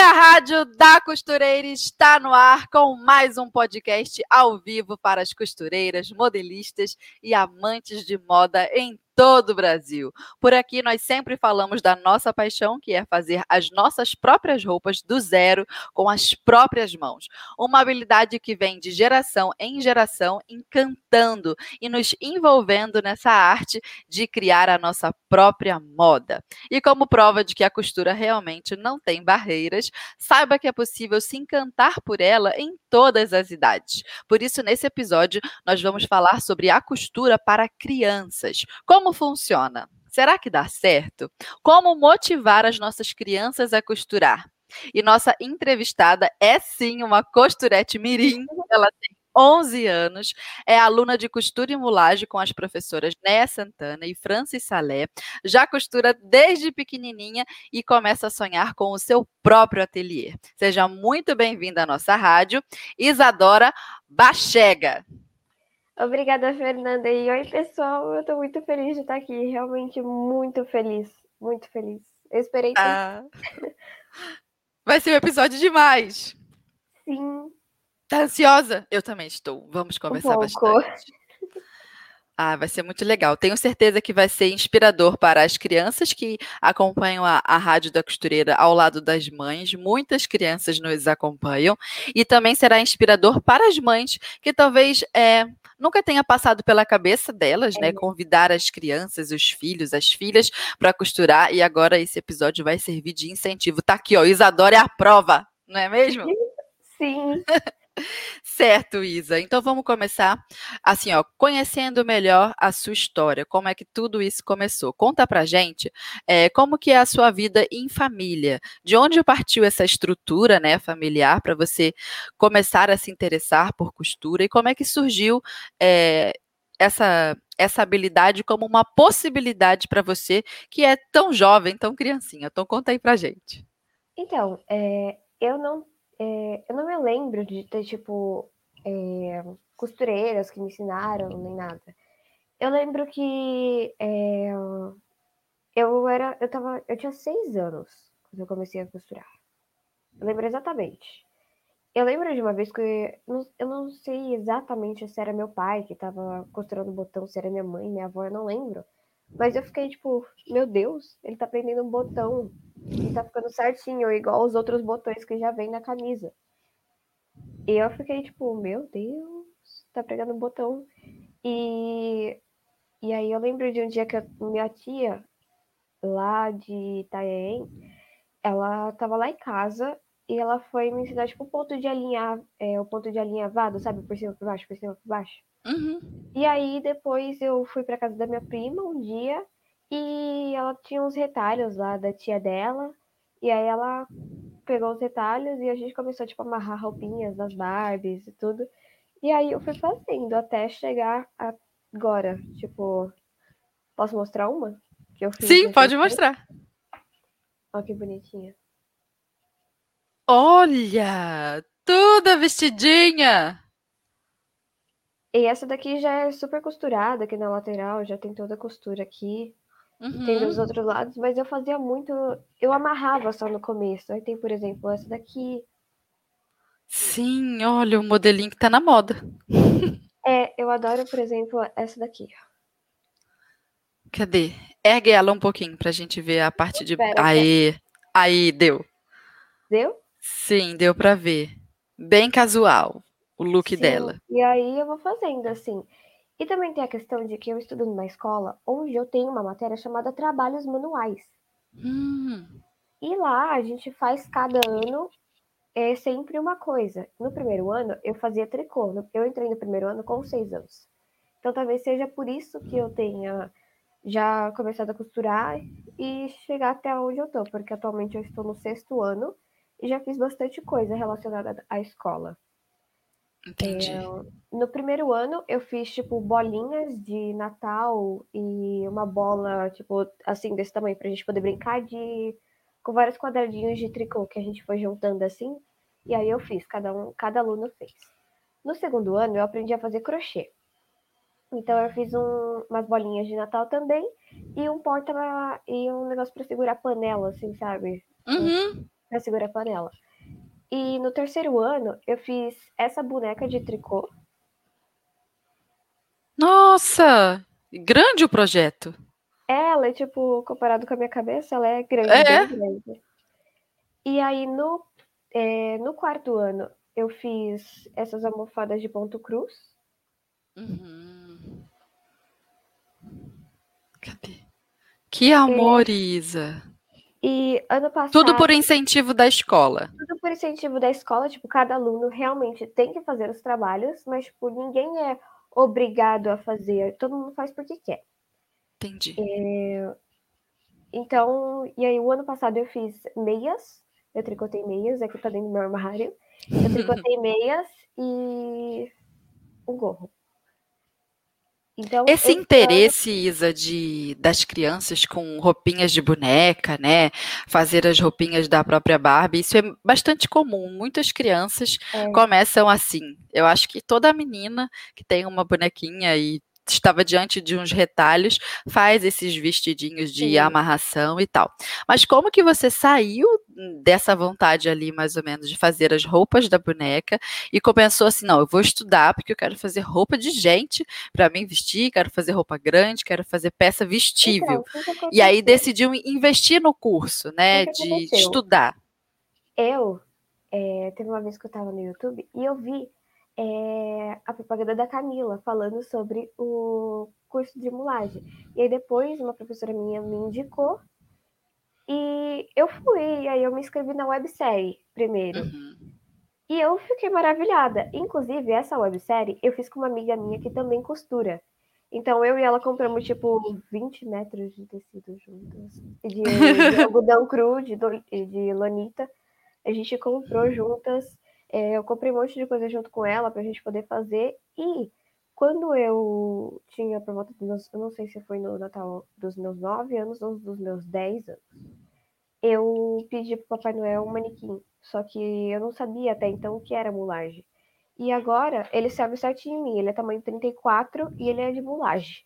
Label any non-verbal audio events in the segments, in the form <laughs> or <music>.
A Rádio da Costureira está no ar com mais um podcast ao vivo para as costureiras, modelistas e amantes de moda em todo o Brasil. Por aqui nós sempre falamos da nossa paixão, que é fazer as nossas próprias roupas do zero com as próprias mãos. Uma habilidade que vem de geração em geração, encantando e nos envolvendo nessa arte de criar a nossa própria moda. E como prova de que a costura realmente não tem barreiras, saiba que é possível se encantar por ela em todas as idades. Por isso, nesse episódio, nós vamos falar sobre a costura para crianças. Como como funciona? Será que dá certo? Como motivar as nossas crianças a costurar? E nossa entrevistada é sim uma costurete mirim. <laughs> Ela tem 11 anos, é aluna de costura e mulagem com as professoras Néa Santana e Francis Salé. Já costura desde pequenininha e começa a sonhar com o seu próprio ateliê. Seja muito bem-vinda à nossa rádio, Isadora Bachega. Obrigada, Fernanda. E oi, pessoal. Eu tô muito feliz de estar aqui. Realmente muito feliz. Muito feliz. Eu esperei. Ah. <laughs> Vai ser um episódio demais. Sim. Tá ansiosa? Eu também estou. Vamos conversar um bastante. <laughs> Ah, vai ser muito legal. Tenho certeza que vai ser inspirador para as crianças que acompanham a, a Rádio da Costureira ao lado das mães. Muitas crianças nos acompanham. E também será inspirador para as mães que talvez é, nunca tenha passado pela cabeça delas, né? É. Convidar as crianças, os filhos, as filhas para costurar. E agora esse episódio vai servir de incentivo. Tá aqui, ó. Isadora é a prova, não é mesmo? <laughs> Sim. Certo, Isa. Então vamos começar assim, ó, conhecendo melhor a sua história, como é que tudo isso começou. Conta pra gente é, como que é a sua vida em família, de onde partiu essa estrutura, né, familiar, para você começar a se interessar por costura e como é que surgiu é, essa essa habilidade como uma possibilidade para você que é tão jovem, tão criancinha. Então conta aí pra gente. Então, é, eu não é, eu não me lembro de ter, tipo, é, costureiras que me ensinaram, nem nada. Eu lembro que é, eu era, eu tava, eu tinha seis anos quando eu comecei a costurar. Eu lembro exatamente. Eu lembro de uma vez que eu não sei exatamente se era meu pai que estava costurando o botão, se era minha mãe, minha avó, eu não lembro. Mas eu fiquei tipo, meu Deus, ele tá prendendo um botão e tá ficando certinho, igual os outros botões que já vem na camisa. E eu fiquei tipo, meu Deus, tá pregando um botão. E, e aí eu lembro de um dia que a minha tia, lá de Itaém, ela tava lá em casa e ela foi me ensinar, tipo, o ponto de alinhar, é, o ponto de alinhavado, sabe? Por cima, por baixo, por cima, por baixo. Uhum. E aí depois eu fui para casa da minha prima um dia e ela tinha uns retalhos lá da tia dela. E aí ela pegou os retalhos e a gente começou tipo a amarrar roupinhas das Barbies e tudo. E aí eu fui fazendo até chegar agora, tipo, posso mostrar uma que eu fiz? Sim, pode mostrar. Olha que bonitinha. Olha, toda vestidinha. E essa daqui já é super costurada aqui na lateral, já tem toda a costura aqui. Uhum. Tem dos outros lados, mas eu fazia muito. Eu amarrava só no começo. Aí tem, por exemplo, essa daqui. Sim, olha o modelinho que tá na moda. É, eu adoro, por exemplo, essa daqui. Cadê? Ergue ela um pouquinho pra gente ver a parte de. Espera, aí, aí, deu. Deu? Sim, deu pra ver. Bem casual o look Sim, dela. E aí eu vou fazendo assim. E também tem a questão de que eu estudo numa escola onde eu tenho uma matéria chamada Trabalhos Manuais. Hum. E lá a gente faz cada ano é sempre uma coisa. No primeiro ano eu fazia tricô. Eu entrei no primeiro ano com seis anos. Então talvez seja por isso que eu tenha já começado a costurar e chegar até onde eu tô, porque atualmente eu estou no sexto ano e já fiz bastante coisa relacionada à escola. Entendi. É, no primeiro ano eu fiz tipo bolinhas de Natal e uma bola tipo assim desse tamanho pra gente poder brincar de com vários quadradinhos de tricô que a gente foi juntando assim. E aí eu fiz, cada um, cada aluno fez. No segundo ano eu aprendi a fazer crochê. Então eu fiz um, umas bolinhas de Natal também e um porta e um negócio para segurar panela, assim, sabe? Uhum. Para segurar panela. E no terceiro ano, eu fiz essa boneca de tricô. Nossa! Grande o projeto. Ela é, tipo, comparado com a minha cabeça, ela é grande, É? grande. E aí, no, é, no quarto ano, eu fiz essas almofadas de ponto cruz. Uhum. Cadê? Que amor, Isa. E ano passado. Tudo por incentivo da escola. tudo por incentivo da escola, tipo, cada aluno realmente tem que fazer os trabalhos, mas, tipo, ninguém é obrigado a fazer, todo mundo faz porque quer. Entendi. Então, e aí o ano passado eu fiz meias, eu tricotei meias, aqui tá dentro do meu armário. Eu tricotei <laughs> meias e um gorro. Então, Esse ano- interesse, Isa, de, das crianças com roupinhas de boneca, né? Fazer as roupinhas da própria Barbie, isso é bastante comum. Muitas crianças É. começam assim. Eu acho que toda menina que tem uma bonequinha e estava diante de uns retalhos faz esses vestidinhos de Sim. amarração e tal. Mas como que você saiu dessa vontade ali, mais ou menos, de fazer as roupas da boneca e começou assim, não, eu vou estudar porque eu quero fazer roupa de gente para mim vestir, quero fazer roupa grande, quero fazer peça vestível. Então, E aí decidiu investir no curso, né, que de estudar. Eu, é, teve uma vez que eu tava no YouTube e eu vi é, a propaganda da Camila falando sobre o curso de mulagem. E aí depois uma professora minha me indicou e eu fui, e aí eu me inscrevi na websérie primeiro. Uhum. E eu fiquei maravilhada. Inclusive, essa websérie eu fiz com uma amiga minha que também costura. Então eu e ela compramos tipo 20 metros de tecido juntas. De, de <laughs> algodão cru, de, do- de lonita. A gente comprou juntas. É, eu comprei um monte de coisa junto com ela pra gente poder fazer. E quando eu tinha por volta dos meus. Eu não sei se foi no Natal dos meus 9 anos ou dos meus 10 anos. Eu pedi pro Papai Noel um manequim. Só que eu não sabia até então o que era mulagem. E agora ele serve certinho em mim. Ele é tamanho 34 e ele é de mulagem.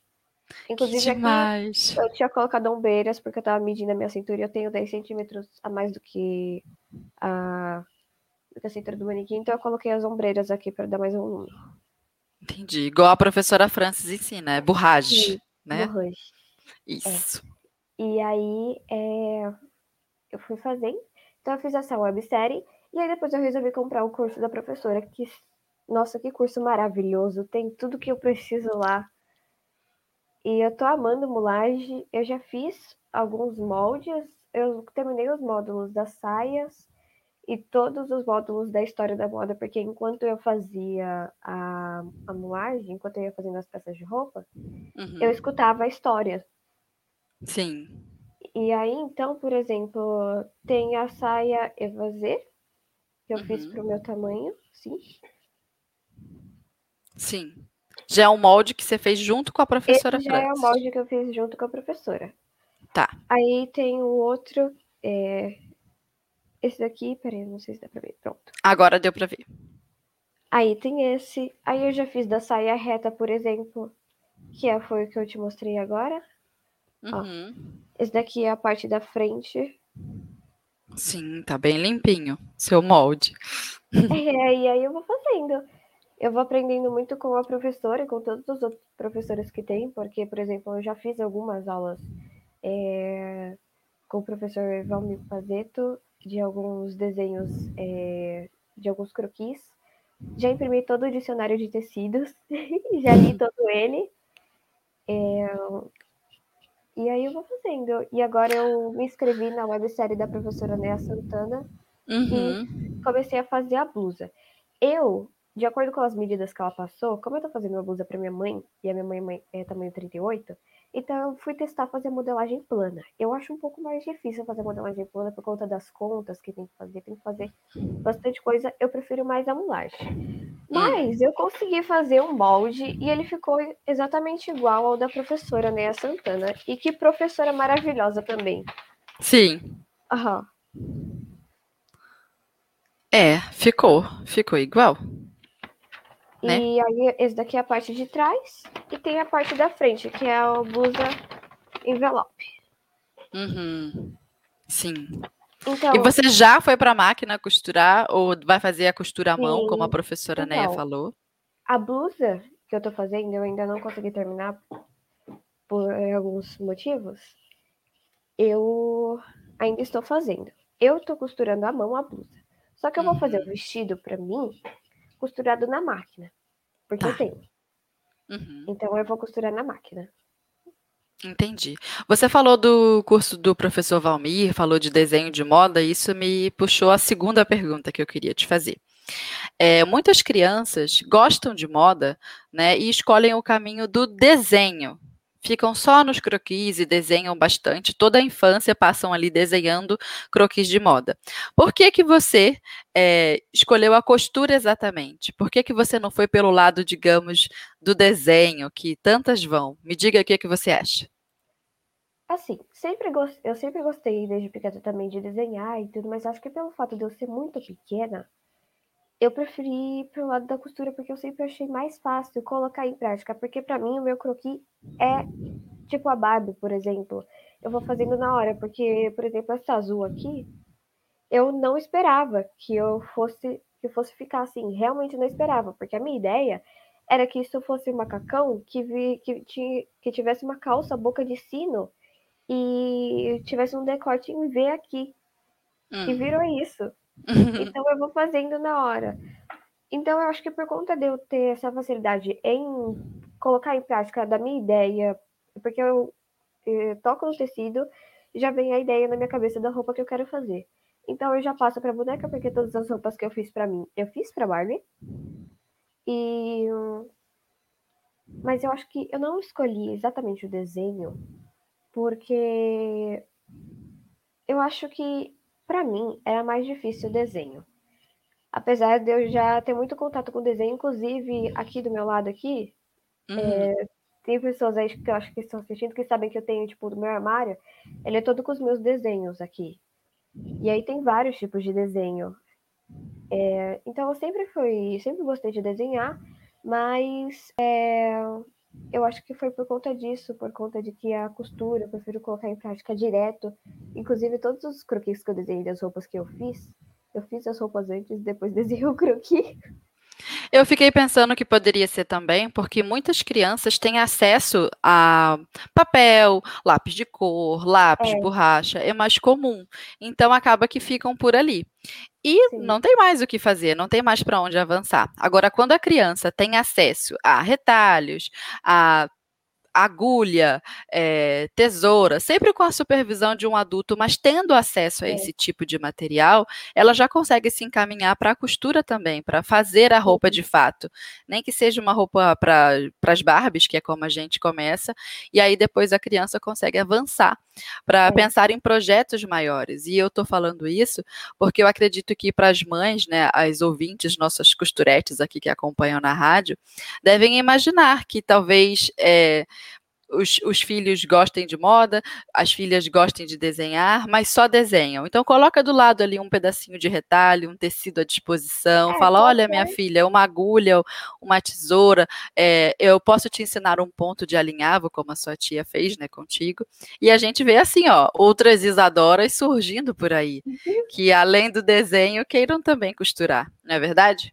Inclusive aqui demais. eu tinha colocado ombreiras porque eu tava medindo a minha cintura e eu tenho 10 centímetros a mais do que a, do que a cintura do manequim. Então eu coloquei as ombreiras aqui para dar mais volume. Entendi. Igual a professora Francis ensina, é borragem, Sim, né? Rush. Isso. E aí é, eu fui fazendo. Então eu fiz essa websérie. E aí depois eu resolvi comprar o curso da professora. Que, nossa, que curso maravilhoso. Tem tudo que eu preciso lá. E eu tô amando mulagem. Eu já fiz alguns moldes. Eu terminei os módulos das saias e todos os módulos da história da moda, porque enquanto eu fazia a, a mulagem, enquanto eu ia fazendo as peças de roupa, Uhum. eu escutava a história. Sim. E aí, então, por exemplo, tem a saia evasê, que eu fiz Uhum. pro meu tamanho, sim. Sim. Já é um molde que você fez junto com a professora Esse já é o Francis. molde que eu fiz junto com a professora. Tá. Aí tem o outro, é... esse daqui, peraí, não sei se dá pra ver, pronto. Agora deu pra ver. Aí tem esse, aí eu já fiz da saia reta, por exemplo, que é, foi o que eu te mostrei agora. Ó. Uhum. Esse daqui é a parte da frente. Sim, tá bem limpinho. Seu molde. <laughs> É, e aí eu vou fazendo. Eu vou aprendendo muito com a professora e com todos os outros professores que tem, porque, por exemplo, eu já fiz algumas aulas é, com o professor Valmir Pazeto de alguns desenhos, é, de alguns croquis. Já imprimi todo o dicionário de tecidos, <laughs> já li todo ele. É, e aí eu vou fazendo. E agora eu me inscrevi na websérie da professora Nea Santana Uhum. comecei a fazer a blusa. Eu de acordo com as medidas que ela passou, como eu tô fazendo uma blusa para minha mãe, e a minha mãe é tamanho 38, então eu fui testar fazer modelagem plana. Eu acho um pouco mais difícil fazer modelagem plana por conta das contas que tem que fazer, tem que fazer bastante coisa. Eu prefiro mais a mulagem. Mas eu consegui fazer um molde e ele ficou exatamente igual ao da professora Neia Santana. E que professora maravilhosa também. Sim. Aham. É, ficou. Ficou igual. Né? E aí, esse daqui é a parte de trás. E tem a parte da frente, que é a blusa envelope. Uhum. Sim. Então, E você já foi para a máquina costurar ou vai fazer a costura à mão, Sim. como a professora Neia Então, falou? a blusa que eu tô fazendo, eu ainda não consegui terminar por alguns motivos. Eu ainda estou fazendo. Eu tô costurando à mão a blusa. Só que eu vou fazer o vestido para mim costurado na máquina. Porque Tá. eu tenho. Uhum. Então eu vou costurar na máquina. Entendi. Você falou do curso do professor Valmir, falou de desenho de moda, e isso me puxou a segunda pergunta que eu queria te fazer. É, muitas crianças gostam de moda, né, e escolhem o caminho do desenho. Ficam só nos croquis e desenham bastante. Toda a infância passam ali desenhando croquis de moda. Por que que você é, escolheu a costura exatamente? Por que que você não foi pelo lado, digamos, do desenho, que tantas vão? Me diga o que que você acha. Assim, sempre eu sempre gostei desde pequena também de desenhar e tudo, mas acho que pelo fato de eu ser muito pequena, eu preferi ir pro lado da costura porque eu sempre achei mais fácil colocar em prática, porque pra mim o meu croquis é tipo a Barbie, por exemplo. Eu vou fazendo na hora, porque, por exemplo, essa azul aqui, eu não esperava que eu fosse que fosse ficar assim, realmente não esperava, porque a minha ideia era que isso fosse um macacão que vi, que, tinha, que tivesse uma calça boca de sino e tivesse um decote em V aqui. E Hum. virou isso. Então eu vou fazendo na hora. Então eu acho que por conta de eu ter essa facilidade em colocar em prática da minha ideia, porque eu eh, toco no tecido já vem a ideia na minha cabeça da roupa que eu quero fazer. Então eu já passo para boneca, porque todas as roupas que eu fiz para mim, eu fiz para Barbie. E mas eu acho que eu não escolhi exatamente o desenho porque eu acho que para mim era mais difícil o desenho. Apesar de eu já ter muito contato com o desenho, inclusive aqui do meu lado aqui, Uhum. tem pessoas aí que eu acho que estão assistindo que sabem que eu tenho, tipo, do meu armário, ele é todo com os meus desenhos aqui. E aí tem vários tipos de desenho. É, então eu sempre fui, sempre gostei de desenhar, mas é, eu acho que foi por conta disso, por conta de que a costura eu prefiro colocar em prática direto. Inclusive todos os croquis que eu desenhei das roupas que eu fiz, eu fiz as roupas antes, depois <laughs> desenhei o croquis. Eu fiquei pensando que poderia ser também, porque muitas crianças têm acesso a papel, lápis de cor, lápis, É. borracha, é mais comum. Então acaba que ficam por ali. E Sim. não tem mais o que fazer, não tem mais para onde avançar. Agora, quando a criança tem acesso a retalhos, a agulha, eh, tesoura, sempre com a supervisão de um adulto, mas tendo acesso a É. esse tipo de material, ela já consegue se encaminhar para a costura também, para fazer a roupa de fato. Nem que seja uma roupa para as Barbies, que é como a gente começa, e aí depois a criança consegue avançar para É. pensar em projetos maiores. E eu estou falando isso porque eu acredito que para as mães, né, as ouvintes, nossas costuretes aqui que acompanham na rádio, devem imaginar que talvez eh, os, os filhos gostem de moda, as filhas gostem de desenhar, mas só desenham. Então coloca do lado ali um pedacinho de retalho, um tecido à disposição, É, fala, olha, minha filha, uma agulha, uma tesoura, é, eu posso te ensinar um ponto de alinhavo, como a sua tia fez, né, contigo. E a gente vê assim, ó, outras Isadoras surgindo por aí, que além do desenho queiram também costurar, não é verdade?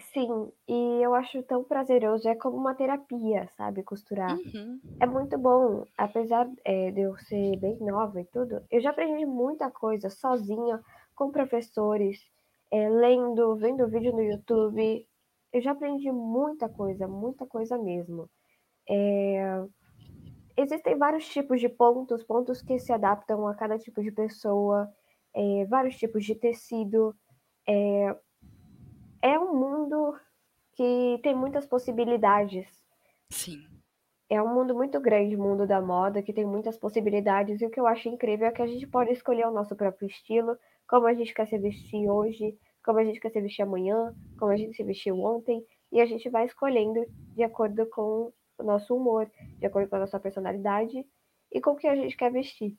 Sim, e eu acho tão prazeroso, é como uma terapia, sabe, costurar. Uhum. É muito bom, apesar é, de eu ser bem nova e tudo, eu já aprendi muita coisa sozinha, com professores, é, lendo, vendo vídeo no YouTube. Eu já aprendi muita coisa, muita coisa mesmo. É, existem vários tipos de pontos, pontos que se adaptam a cada tipo de pessoa, vários tipos de tecido. É, um mundo que tem muitas possibilidades. Sim. É um mundo muito grande, o mundo da moda, que tem muitas possibilidades. E o que eu acho incrível é que a gente pode escolher o nosso próprio estilo, como a gente quer se vestir hoje, como a gente quer se vestir amanhã, como a gente se vestiu ontem, e a gente vai escolhendo de acordo com o nosso humor, de acordo com a nossa personalidade e com o que a gente quer vestir.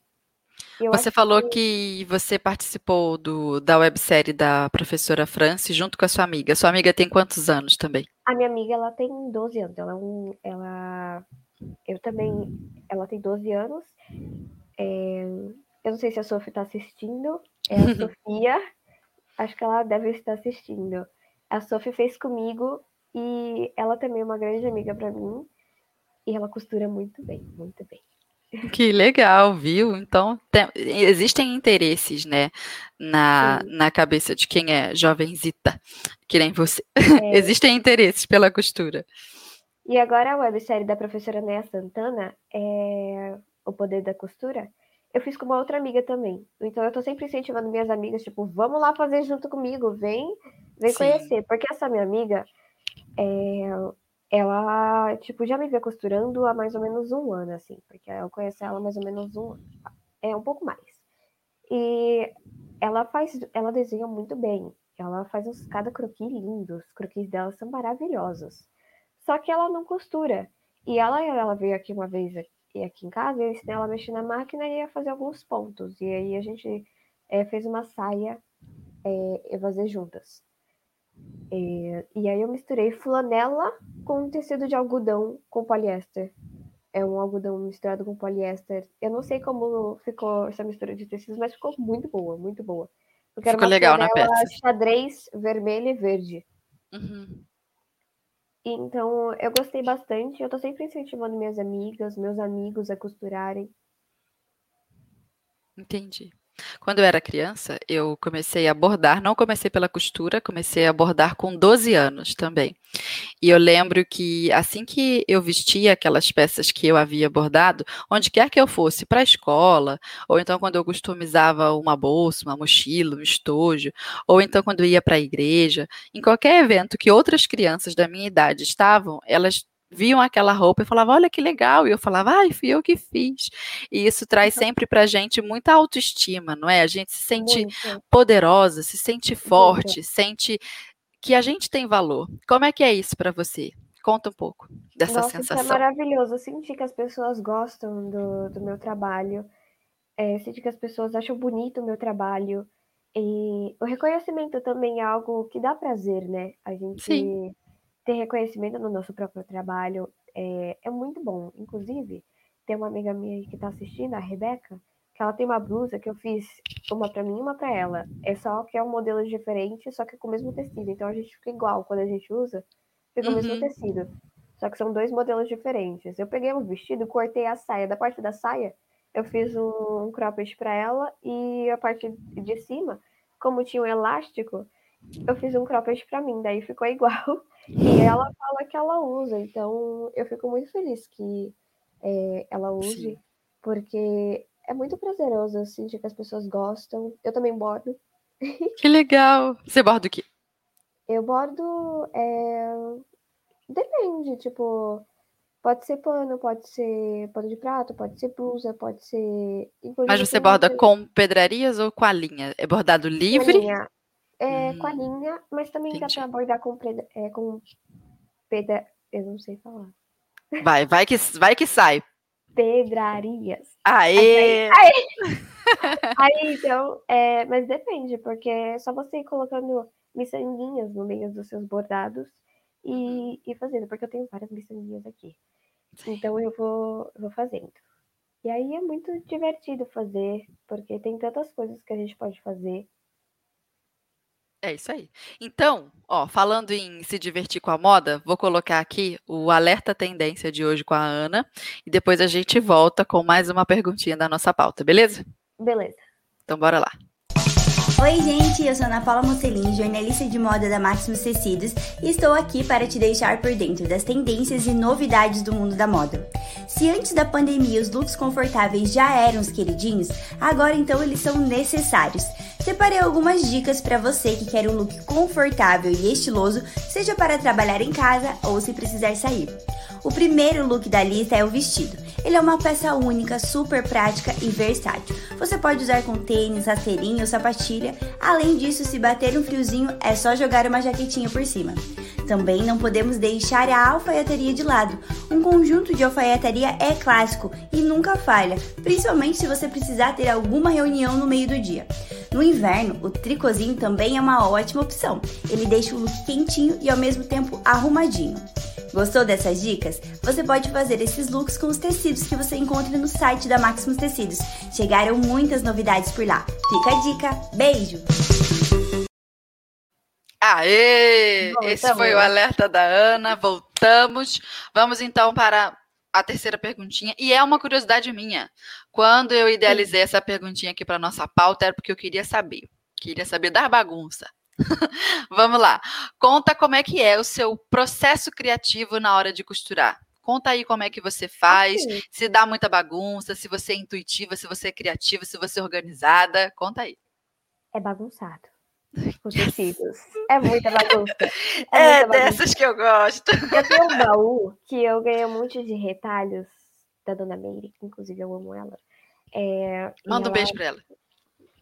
Você falou que... que... você participou do, da websérie da professora Franci junto com a sua amiga. Sua amiga tem quantos anos também? A minha amiga, ela tem 12 anos. Ela, é um, ela eu também, ela tem 12 anos. É, eu não sei se a Sofia está assistindo. É a <laughs> Sofia. Acho que ela deve estar assistindo. A Sofia fez comigo e ela também é uma grande amiga para mim. E ela costura muito bem, muito bem. Que legal, viu? Então, tem, existem interesses, né, na, na cabeça de quem é jovenzita, que nem você. <laughs> É. existem interesses pela costura. E agora a websérie da professora Nea Santana, é O Poder da Costura, eu fiz com uma outra amiga também. Então eu tô sempre incentivando minhas amigas, tipo, vamos lá fazer junto comigo, vem, vem Sim. conhecer. Porque essa minha amiga, é, ela, tipo, já me vê costurando há mais ou menos um ano, assim, porque eu conheço ela há mais ou menos um ano. É um pouco mais. E ela faz, ela desenha muito bem. Ela faz uns cada croquis lindos. Os croquis dela são maravilhosos. Só que ela não costura. E ela, ela veio aqui uma vez aqui, aqui em casa, eu ensinei ela a mexer na máquina e a fazer alguns pontos. E aí a gente é, fez uma saia é, fazer juntas. É, e aí eu misturei flanela com tecido de algodão com poliéster. É um algodão misturado com poliéster. Eu não sei como ficou essa mistura de tecidos, mas ficou muito boa, muito boa. Porque ficou legal na peça. xadrez vermelho e verde. Uhum. Então, eu gostei bastante. Eu tô sempre incentivando minhas amigas, meus amigos a costurarem. Entendi. Quando eu era criança, eu comecei a bordar, não comecei pela costura, comecei a bordar com 12 anos também. E eu lembro que assim que eu vestia aquelas peças que eu havia bordado, onde quer que eu fosse, para a escola, ou então quando eu customizava uma bolsa, uma mochila, um estojo, ou então quando eu ia para a igreja, em qualquer evento que outras crianças da minha idade estavam, elas viam aquela roupa e falavam, olha que legal, e eu falava, ai, fui eu que fiz. E isso traz uhum. sempre para a gente muita autoestima, não é? A gente se sente Muito. poderosa, se sente forte, Muito. sente que a gente tem valor. Como é que é isso para você? Conta um pouco dessa Nossa, sensação. Isso é maravilhoso. Eu senti que as pessoas gostam do, do meu trabalho. É, senti que as pessoas acham bonito o meu trabalho. E o reconhecimento também é algo que dá prazer, né? A gente Sim ter reconhecimento no nosso próprio trabalho é, é muito bom. Inclusive, tem uma amiga minha que está assistindo, a Rebeca, que ela tem uma blusa que eu fiz uma para mim e uma para ela. É só que é um modelo diferente, só que com o mesmo tecido. Então a gente fica igual quando a gente usa, fica uhum. o mesmo uhum. tecido. Só que são dois modelos diferentes. Eu peguei um vestido, cortei a saia. Da parte da saia, eu fiz um, um cropped para ela e a parte de cima, como tinha um elástico, eu fiz um cropped para mim. Daí ficou <laughs> igual. E ela fala que ela usa, então eu fico muito feliz que é, ela use, Sim. porque é muito prazeroso eu sentir que as pessoas gostam. Eu também bordo. Que legal! Você borda o quê? Eu bordo. É... Depende, tipo. Pode ser pano, pode ser pano de prato, pode ser blusa, pode ser. Mas você borda com pedrarias ou com a linha? É bordado livre? Com a linha é, hum. com a linha, mas também Entendi. dá para abordar com, é, com pedra. Eu não sei falar. Vai, vai que, vai que sai. Pedrarias. Aê! Aí, aí, <laughs> aí então, é, mas depende, porque é só você ir colocando miçanguinhas no meio dos seus bordados e, uhum. e fazendo, porque eu tenho várias miçanguinhas aqui. Sim. Então eu vou, vou fazendo. E aí é muito divertido fazer, porque tem tantas coisas que a gente pode fazer é isso aí. Então, ó, falando em se divertir com a moda, vou colocar aqui o alerta tendência de hoje com a Ana e depois a gente volta com mais uma perguntinha da nossa pauta, beleza? Beleza. Então bora lá. Oi, gente, eu sou Ana Paula Mocelin, jornalista de moda da Maximus Tecidos, e estou aqui para te deixar por dentro das tendências e novidades do mundo da moda. Se antes da pandemia os looks confortáveis já eram os queridinhos, agora então eles são necessários. Separei algumas dicas para você que quer um look confortável e estiloso, seja para trabalhar em casa ou se precisar sair. O primeiro look da lista é o vestido. Ele é uma peça única, super prática e versátil. Você pode usar com tênis, rasteirinha ou sapatilha. Além disso, se bater um friozinho, é só jogar uma jaquetinha por cima. Também não podemos deixar a alfaiataria de lado. Um conjunto de alfaiataria é clássico e nunca falha, principalmente se você precisar ter alguma reunião no meio do dia. No inverno, o tricôzinho também é uma ótima opção. Ele deixa o look quentinho e ao mesmo tempo arrumadinho. Gostou dessas dicas? Você pode fazer esses looks com os tecidos que você encontra no site da Maximus Tecidos. Chegaram muitas novidades por lá. Fica a dica. Beijo! Aê! Voltamos. Esse foi o alerta da Ana. Voltamos. Vamos então para a terceira perguntinha. E é uma curiosidade minha. Quando eu idealizei essa perguntinha aqui para nossa pauta, era porque eu queria saber. Queria saber da bagunça. <laughs> Vamos lá. Conta como é que é o seu processo criativo na hora de costurar. Conta aí como é que você faz, assim. se dá muita bagunça, se você é intuitiva, se você é criativa, se você é organizada. Conta aí. É bagunçado. Os tecidos. É muita bagunça. <laughs> É, é muita dessas bagunça. que eu gosto. Eu tenho um <laughs> baú que eu ganhei um monte de retalhos da Dona Meire, inclusive eu amo ela. É, Manda um beijo pra ela.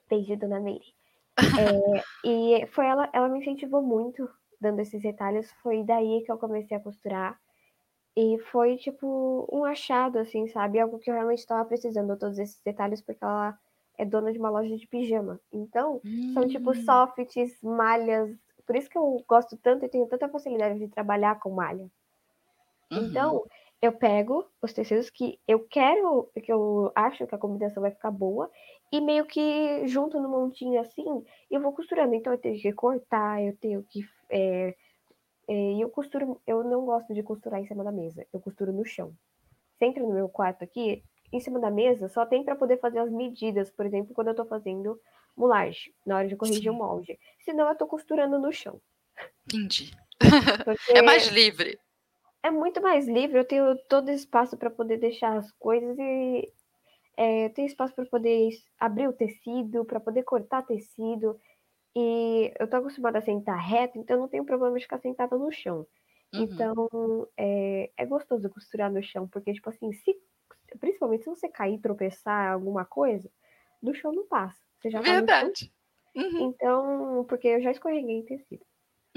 Beijo, Dona Meire. É, e foi ela, ela me incentivou muito dando esses retalhos. Foi daí que eu comecei a costurar. E foi tipo um achado, assim, sabe? Algo que eu realmente estava precisando, todos esses detalhes, porque ela é dona de uma loja de pijama. Então, hum. são tipo hum. softs, malhas. Por isso que eu gosto tanto e tenho tanta facilidade de trabalhar com malha. Uhum. Então, eu pego os tecidos que eu quero, que eu acho que a combinação vai ficar boa, e meio que junto no montinho assim, eu vou costurando. Então eu tenho que cortar, eu tenho que. É, é, eu costuro, eu não gosto de costurar em cima da mesa, eu costuro no chão. Sempre no meu quarto aqui, em cima da mesa, só tem para poder fazer as medidas, por exemplo, quando eu estou fazendo mulagem, na hora de corrigir o molde. Senão eu estou costurando no chão. Entendi. <laughs> é mais livre. É muito mais livre, eu tenho todo espaço para poder deixar as coisas e é, tem espaço para poder abrir o tecido, para poder cortar tecido. E eu tô acostumada a sentar reto, então não tenho problema de ficar sentada no chão. Uhum. Então, é, é gostoso costurar no chão, porque, tipo assim, se, principalmente se você cair, tropeçar alguma coisa, do chão não passa. Você já tá Verdade. Uhum. Então, porque eu já escorreguei em tecido.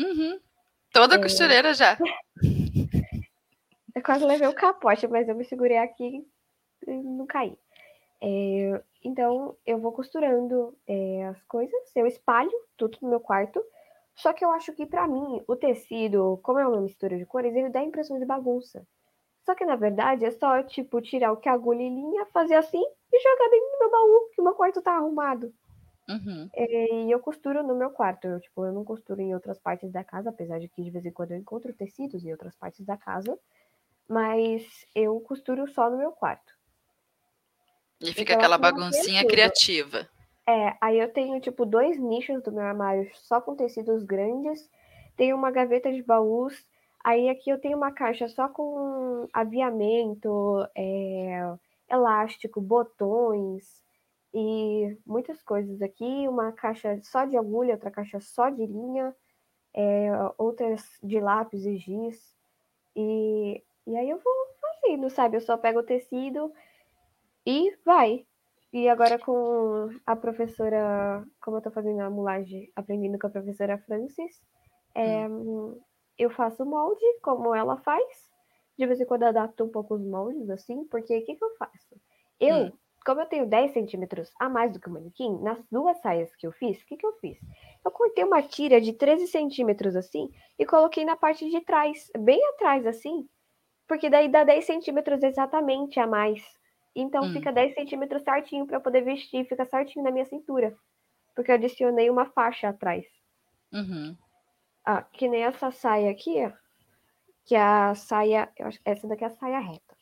Uhum. Toda é... costureira já. <laughs> eu quase levei o capote, mas eu me segurei aqui e não caí. É, então, eu vou costurando é, as coisas, eu espalho tudo no meu quarto. Só que eu acho que, para mim, o tecido, como é uma mistura de cores, ele dá a impressão de bagunça. Só que, na verdade, é só, tipo, tirar o que a agulha e linha, fazer assim e jogar dentro do meu baú, que o meu quarto tá arrumado. Uhum. É, e eu costuro no meu quarto. Eu, tipo, eu não costuro em outras partes da casa, apesar de que de vez em quando eu encontro tecidos em outras partes da casa. Mas eu costuro só no meu quarto. E fica então, aquela baguncinha criativa. É, aí eu tenho, tipo, dois nichos do meu armário só com tecidos grandes. Tenho uma gaveta de baús. Aí aqui eu tenho uma caixa só com aviamento, é, elástico, botões e muitas coisas aqui. Uma caixa só de agulha, outra caixa só de linha, é, outras de lápis e giz. E, e aí eu vou fazendo, sabe? Eu só pego o tecido e vai. E agora com a professora, como eu tô fazendo a mulagem, aprendendo com a professora Francis, é, hum. eu faço molde como ela faz. De vez em quando adapto um pouco os moldes, assim, porque o que, que eu faço? Eu, hum. como eu tenho 10 centímetros a mais do que o manequim, nas duas saias que eu fiz, o que, que eu fiz? Eu cortei uma tira de 13 centímetros assim e coloquei na parte de trás, bem atrás assim, porque daí dá 10 centímetros exatamente a mais então hum. fica 10 centímetros certinho para poder vestir, fica certinho na minha cintura. Porque eu adicionei uma faixa atrás. Uhum. Ah, que nem essa saia aqui, ó. Que é a saia. Eu essa daqui é a saia reta.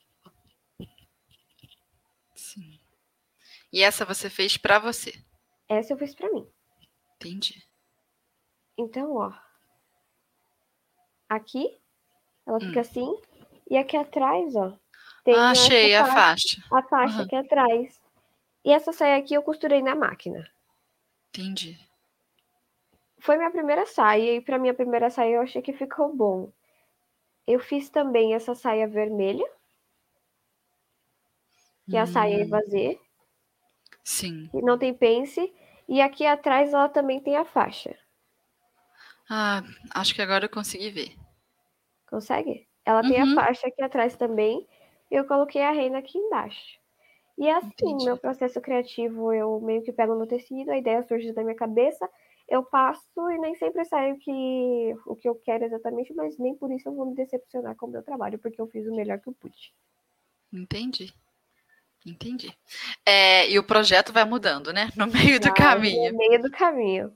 Sim. E essa você fez para você? Essa eu fiz para mim. Entendi. Então, ó. Aqui, ela hum. fica assim. E aqui atrás, ó, tem ah, achei a faixa. A faixa uhum. aqui atrás. E essa saia aqui eu costurei na máquina. Entendi. Foi minha primeira saia, e para minha primeira saia eu achei que ficou bom. Eu fiz também essa saia vermelha, que é a saia Hum, evasê, sim. não tem pence, e aqui atrás ela também tem a faixa. Ah, acho que agora eu consegui ver. Consegue? Ela tem a Uhum. faixa aqui atrás também, e eu coloquei a reina aqui embaixo. E é assim, Entendi. meu processo criativo, eu meio que pego no tecido, a ideia surge da minha cabeça, eu passo e nem sempre sai o que, o que eu quero exatamente, mas nem por isso eu vou me decepcionar com o meu trabalho, porque eu fiz o melhor que eu pude. Entendi. Entendi. É, e o projeto vai mudando, né? No meio do Vai caminho. No meio do caminho.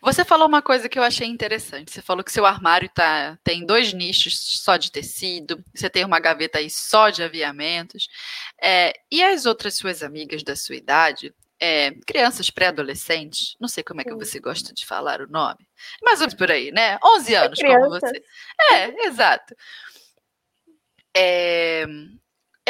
Você falou uma coisa que eu achei interessante. Você falou que seu armário tá, tem dois nichos só de tecido, você tem uma gaveta aí só de aviamentos. É, e as outras suas amigas da sua idade, é, crianças pré-adolescentes, não sei como é que você gosta de falar o nome, menos por aí, né? 11 anos, como crianças. você. É, exato. É,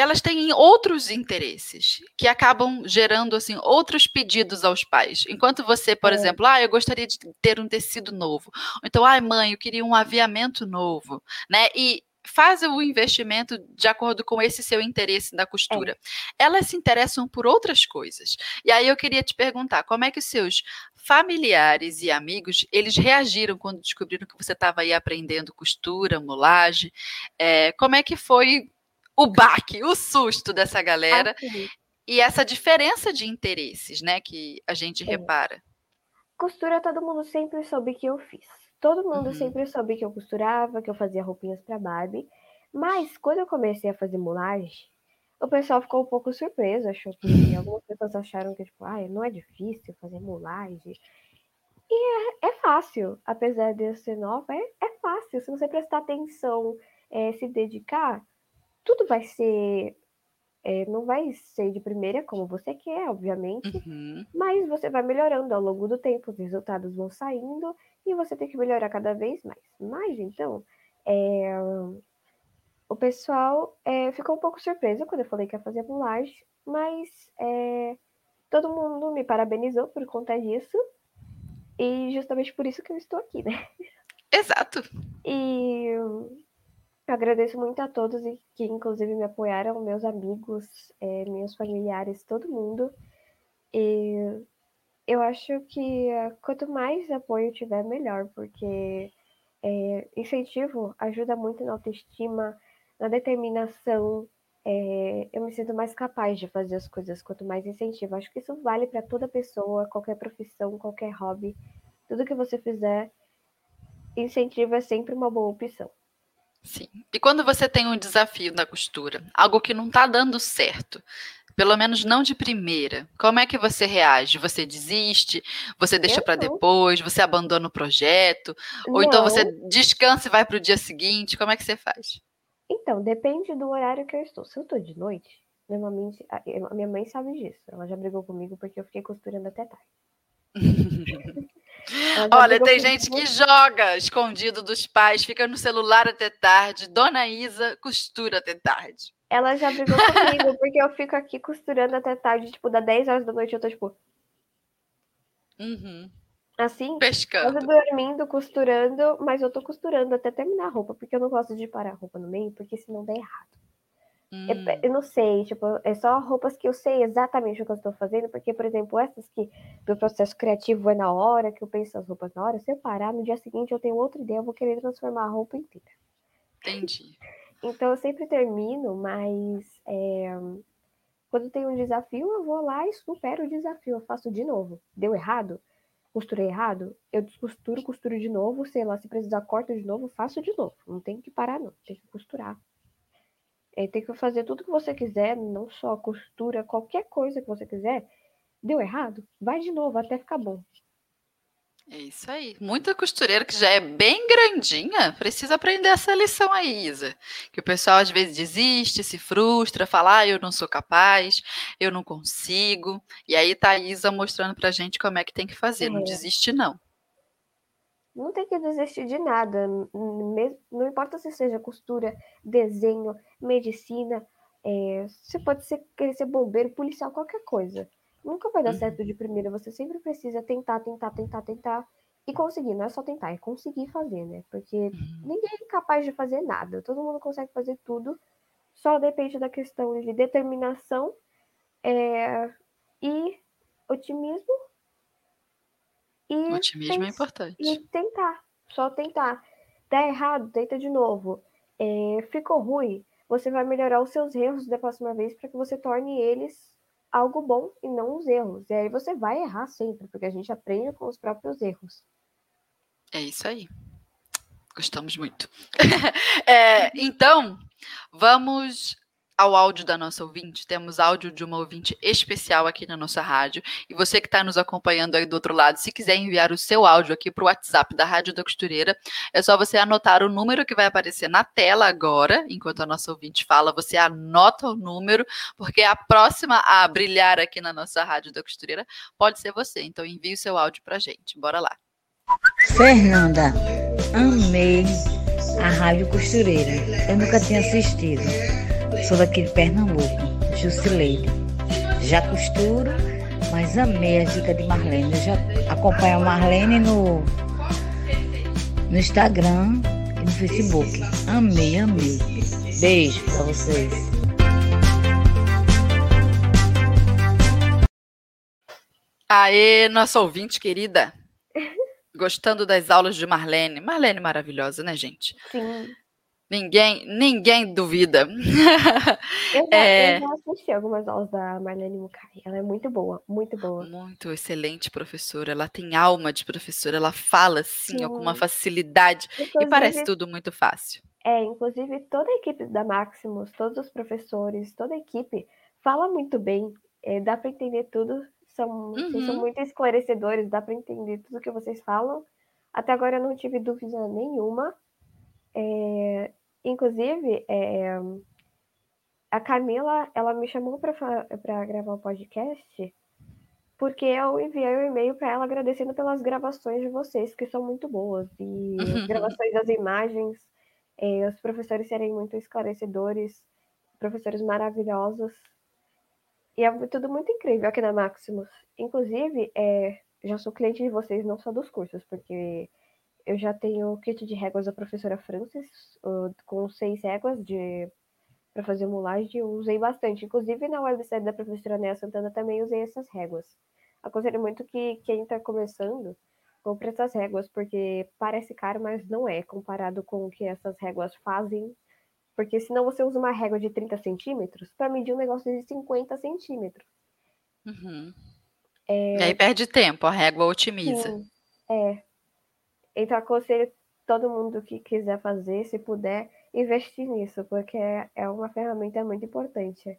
elas têm outros interesses que acabam gerando assim outros pedidos aos pais. Enquanto você, por É. exemplo, ah, eu gostaria de ter um tecido novo. Ou então, ai, mãe, eu queria um aviamento novo, né? E faz o investimento de acordo com esse seu interesse da costura. Elas se interessam por outras coisas. E aí eu queria te perguntar, como é que os seus familiares e amigos, eles reagiram quando descobriram que você estava aí aprendendo costura, mulagem? É, como é que foi o baque, o susto dessa galera e essa diferença de interesses, né, que a gente É. repara? costura todo mundo sempre soube que eu fiz. Todo mundo Uhum. sempre soube que eu costurava, que eu fazia roupinhas para Barbie. Mas quando eu comecei a fazer mulagem, o pessoal ficou um pouco surpreso, achou que <laughs> algumas pessoas acharam que tipo, ah, não é difícil fazer mulagem. E é, é fácil, apesar de eu ser nova, é, é fácil. Se você prestar atenção, é, se dedicar, tudo vai ser, é, não vai ser de primeira como você quer, obviamente. Uhum. Mas você vai melhorando ao longo do tempo, os resultados vão saindo e você tem que melhorar cada vez mais. Mas então, é, o pessoal é, ficou um pouco surpreso quando eu falei que ia fazer mulagem, mas todo mundo me parabenizou por conta disso. E justamente por isso que eu estou aqui, né? Exato. E eu agradeço muito a todos e que inclusive me apoiaram, meus amigos, eh, meus familiares, todo mundo. E eu acho que eh, quanto mais apoio tiver, melhor, porque eh, incentivo ajuda muito na autoestima, na determinação. eh, eu me sinto mais capaz de fazer as coisas quanto mais incentivo. Acho que isso vale para toda pessoa, qualquer profissão, qualquer hobby. Tudo que você fizer, incentivo é sempre uma boa opção. Sim. E quando você tem um desafio na costura, algo que não está dando certo, pelo menos não de primeira, como é que você reage? Você desiste? Você deixa para depois? Você abandona o projeto? Ou então você descansa e vai para o dia seguinte? Como é que você faz? Então, depende do horário que eu estou. Se eu estou de noite, normalmente. A minha mãe sabe disso. Ela já brigou comigo porque eu fiquei costurando até tarde. <laughs> Olha, tem gente que joga escondido dos pais, fica no celular até tarde. Dona Isa costura até tarde. Ela já brigou <laughs> comigo porque eu fico aqui costurando até tarde, tipo, das 10 horas da noite eu tô, tipo, Uhum. assim, Pescando. dormindo, costurando, mas eu tô costurando até terminar a roupa, porque eu não gosto de parar a roupa no meio, porque senão dá errado. Hum, Eu, eu não sei, tipo, é só roupas que eu sei exatamente o que eu estou fazendo, porque, por exemplo, essas que meu processo criativo é na hora, que eu penso as roupas na hora, se eu parar, no dia seguinte eu tenho outra ideia, eu vou querer transformar a roupa inteira. entendi. <laughs> Então eu sempre termino, mas é, quando tem um desafio, eu vou lá e supero o desafio, eu faço de novo. Deu errado? Costurei errado? Eu descosturo, costuro de novo, sei lá, se precisar corto de novo, faço de novo. Não tem que parar, não, tem que costurar. É, tem que fazer tudo que você quiser, não só costura, qualquer coisa que você quiser. Deu errado? Vai de novo até ficar bom. É isso aí. Muita costureira que já é bem grandinha precisa aprender essa lição aí, Isa. Que o pessoal às vezes desiste, se frustra, fala, ah, eu não sou capaz, eu não consigo. E aí tá a Isa mostrando pra gente como é que tem que fazer. Não É. desiste, não. Não tem que desistir de nada, não importa se seja costura, desenho, medicina, é, você pode ser, querer ser bombeiro, policial, qualquer coisa. Nunca vai dar uhum. certo de primeira. Você sempre precisa tentar, tentar, tentar, tentar e conseguir. Não é só tentar, é conseguir fazer, né? Porque uhum. ninguém é capaz de fazer nada. Todo mundo consegue fazer tudo. Só depende da questão de determinação é, e otimismo. E otimismo é importante. E tentar. Só tentar. Dá errado, tenta de novo. É, ficou ruim, você vai melhorar os seus erros da próxima vez para que você torne eles algo bom e não os erros. E aí você vai errar sempre, porque a gente aprende com os próprios erros. É isso aí. Gostamos muito. <laughs> é, então, vamos ao áudio da nossa ouvinte. Temos áudio de uma ouvinte especial aqui na nossa rádio. E você que está nos acompanhando aí do outro lado, se quiser enviar o seu áudio aqui para o WhatsApp da Rádio da Costureira, é só você anotar o número que vai aparecer na tela agora, enquanto a nossa ouvinte fala. Você anota o número, porque a próxima a brilhar aqui na nossa Rádio da Costureira pode ser você. Então envie o seu áudio para gente. Bora lá. Fernanda, amei a Rádio Costureira. Eu nunca tinha assistido. Sou daqui de Pernambuco, Jusileide. Já costuro, mas amei a dica de Marlene. Eu já acompanho a Marlene no, no Instagram e no Facebook. Amei, amei. Beijo pra vocês. Aê, nossa ouvinte querida. <laughs> Gostando das aulas de Marlene. Marlene maravilhosa, né, gente? Sim. Ninguém, ninguém duvida. <laughs> Eu já, é... eu já assisti algumas aulas da Marlene Mukai. Ela é muito boa, muito boa. Muito excelente professora. Ela tem alma de professora. Ela fala assim, ó, com uma facilidade. Inclusive, e parece tudo muito fácil. É, inclusive toda a equipe da Maximus, todos os professores, toda a equipe fala muito bem. É, dá para entender tudo. São, uhum. são muito esclarecedores, dá para entender tudo que vocês falam. Até agora eu não tive dúvida nenhuma. É, Inclusive, é, a Camila, ela me chamou para gravar o podcast porque eu enviei um e-mail para ela agradecendo pelas gravações de vocês, que são muito boas. E as gravações das imagens, é, os professores serem muito esclarecedores, professores maravilhosos. E é tudo muito incrível aqui na Maximus. Inclusive, é, já sou cliente de vocês, não só dos cursos, porque eu já tenho o kit de réguas da professora Francis, com seis réguas de para fazer mulagem, eu usei bastante. Inclusive na website da professora Nea Santana também usei essas réguas. Aconselho muito que quem está começando compre essas réguas, porque parece caro, mas não é, comparado com o que essas réguas fazem. Porque senão você usa uma régua de 30 centímetros para medir um negócio de 50 centímetros. Uhum. É... E aí perde tempo, a régua otimiza. Sim, é. Então, aconselho todo mundo que quiser fazer, se puder, investir nisso, porque é, uma ferramenta muito importante.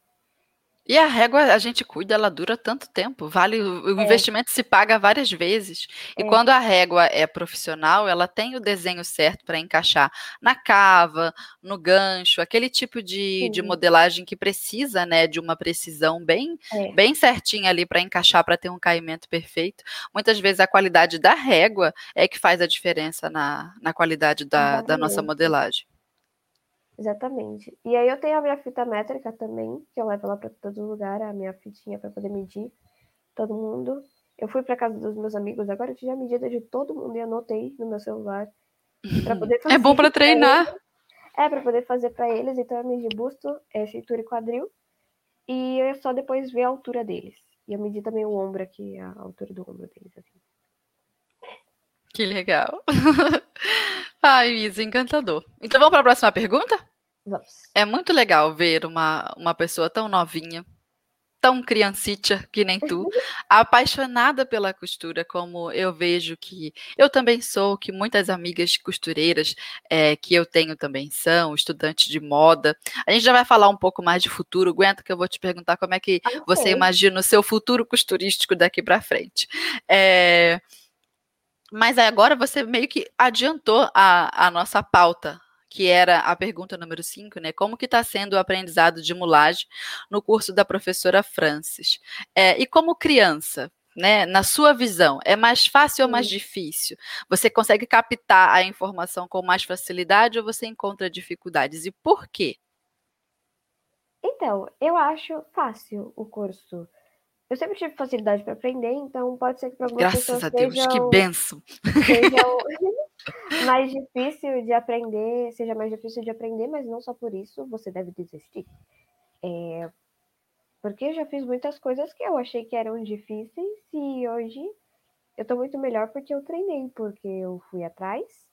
E a régua, a gente cuida, ela dura tanto tempo. Vale o é. investimento se paga várias vezes. E é. quando a régua é profissional, ela tem o desenho certo para encaixar na cava, no gancho, aquele tipo de, de modelagem que precisa, né, de uma precisão bem, é. bem certinha ali para encaixar, para ter um caimento perfeito. Muitas vezes a qualidade da régua é que faz a diferença na, na qualidade da, da nossa modelagem. Exatamente. E aí eu tenho a minha fita métrica também, que eu levo lá para todo lugar, a minha fitinha para poder medir todo mundo. Eu fui para casa dos meus amigos, agora eu tinha a medida de todo mundo e anotei no meu celular para <laughs> poder fazer. É bom para treinar. É para poder fazer para eles, então eu medi busto, é, cintura e quadril. E eu só depois ver a altura deles. E eu medi também o ombro aqui, a altura do ombro deles assim. Que legal. <laughs> Ai, Isa, encantador. Então vamos para a próxima pergunta? Vamos. É muito legal ver uma, uma pessoa tão novinha, tão criancita que nem tu, <laughs> apaixonada pela costura, como eu vejo que eu também sou, que muitas amigas costureiras é, que eu tenho também são, estudantes de moda. A gente já vai falar um pouco mais de futuro, aguenta que eu vou te perguntar como é que okay. você imagina o seu futuro costurístico daqui para frente. É, mas agora você meio que adiantou a, a nossa pauta que era a pergunta número 5, né? Como que está sendo o aprendizado de mulagem no curso da professora Francis? É, e como criança, né? Na sua visão, é mais fácil ou mais difícil? Você consegue captar a informação com mais facilidade ou você encontra dificuldades? E por quê? Então, eu acho fácil o curso. Eu sempre tive facilidade para aprender, então pode ser que para algumas Graças pessoas a Deus, seja que benção. seja o- <laughs> <laughs> mais difícil de aprender, seja mais difícil de aprender, mas não só por isso você deve desistir. É, porque eu já fiz muitas coisas que eu achei que eram difíceis e hoje eu tô muito melhor porque eu treinei, porque eu fui atrás.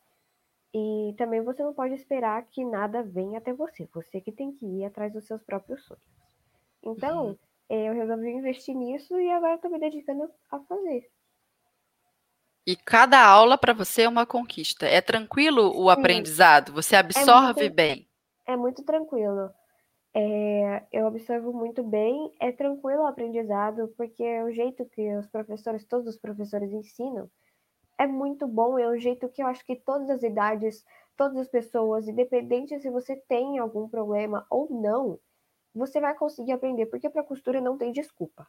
E também você não pode esperar que nada venha até você. Você que tem que ir atrás dos seus próprios sonhos. Então, Uhum. Eh, eu resolvi investir nisso e agora tô me dedicando a fazer. E cada aula para você é uma conquista. É tranquilo o aprendizado? Você absorve muito- bem? É muito tranquilo. É, eu observo muito bem, é tranquilo o aprendizado, porque é o jeito que os professores, todos os professores ensinam, é muito bom, é o jeito que eu acho que todas as idades, todas as pessoas, independente se você tem algum problema ou não, você vai conseguir aprender, porque para costura não tem desculpa.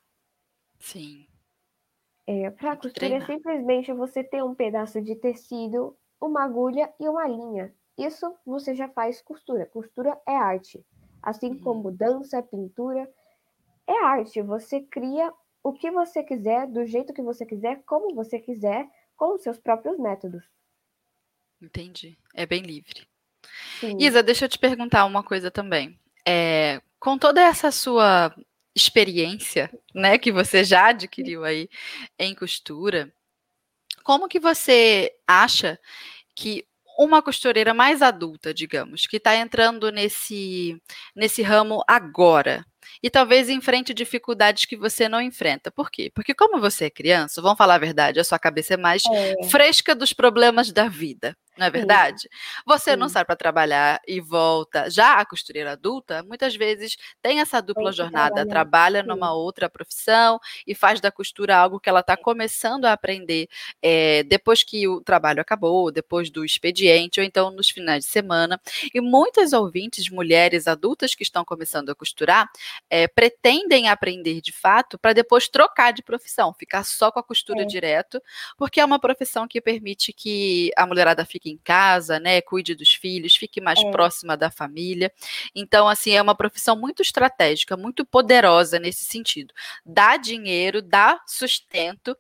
Sim. É, para costura é treinar. simplesmente você ter um pedaço de tecido, uma agulha e uma linha. Isso você já faz costura. Costura é arte. Assim Uhum. como dança, pintura, é arte. Você cria o que você quiser, do jeito que você quiser, como você quiser, com os seus próprios métodos. Entendi. É bem livre. Sim. Isa, deixa eu te perguntar uma coisa também. É, com toda essa sua experiência, né, que você já adquiriu aí em costura, como que você acha que uma costureira mais adulta, digamos, que está entrando nesse, nesse ramo agora, e talvez enfrente dificuldades que você não enfrenta. Por quê? Porque como você é criança, vamos falar a verdade, a sua cabeça é mais É, fresca dos problemas da vida, não é verdade? Você não sim. sai para trabalhar e volta. Já a costureira adulta, muitas vezes tem essa dupla jornada, trabalha sim. numa outra profissão e faz da costura algo que ela está começando a aprender eh, depois que o trabalho acabou, depois do expediente, ou então nos finais de semana. E muitas ouvintes, mulheres adultas que estão começando a costurar, eh, pretendem aprender de fato para depois trocar de profissão, ficar só com a costura É. direto, porque é uma profissão que permite que a mulherada fique em casa, né, cuide dos filhos, fique mais É. próxima da família. Então, assim, é uma profissão muito estratégica, muito poderosa nesse sentido. Dá dinheiro, dá sustento.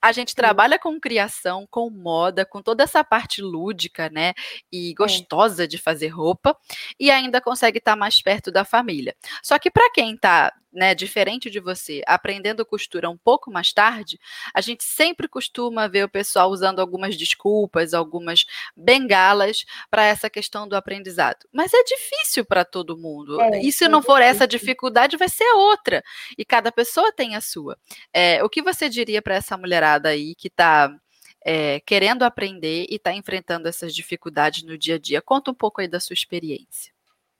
A gente trabalha com criação, com moda, com toda essa parte lúdica, né, e gostosa de fazer roupa, e ainda consegue estar mais perto da família. Só que para quem está, né, diferente de você, aprendendo costura um pouco mais tarde, a gente sempre costuma ver o pessoal usando algumas desculpas, algumas bengalas para essa questão do aprendizado. Mas é difícil para todo mundo. É, e se é não for essa difícil. dificuldade, vai ser outra. E cada pessoa tem a sua. É, o que você diria para essa mulherada aí que está querendo aprender e está enfrentando essas dificuldades no dia a dia? Conta um pouco aí da sua experiência.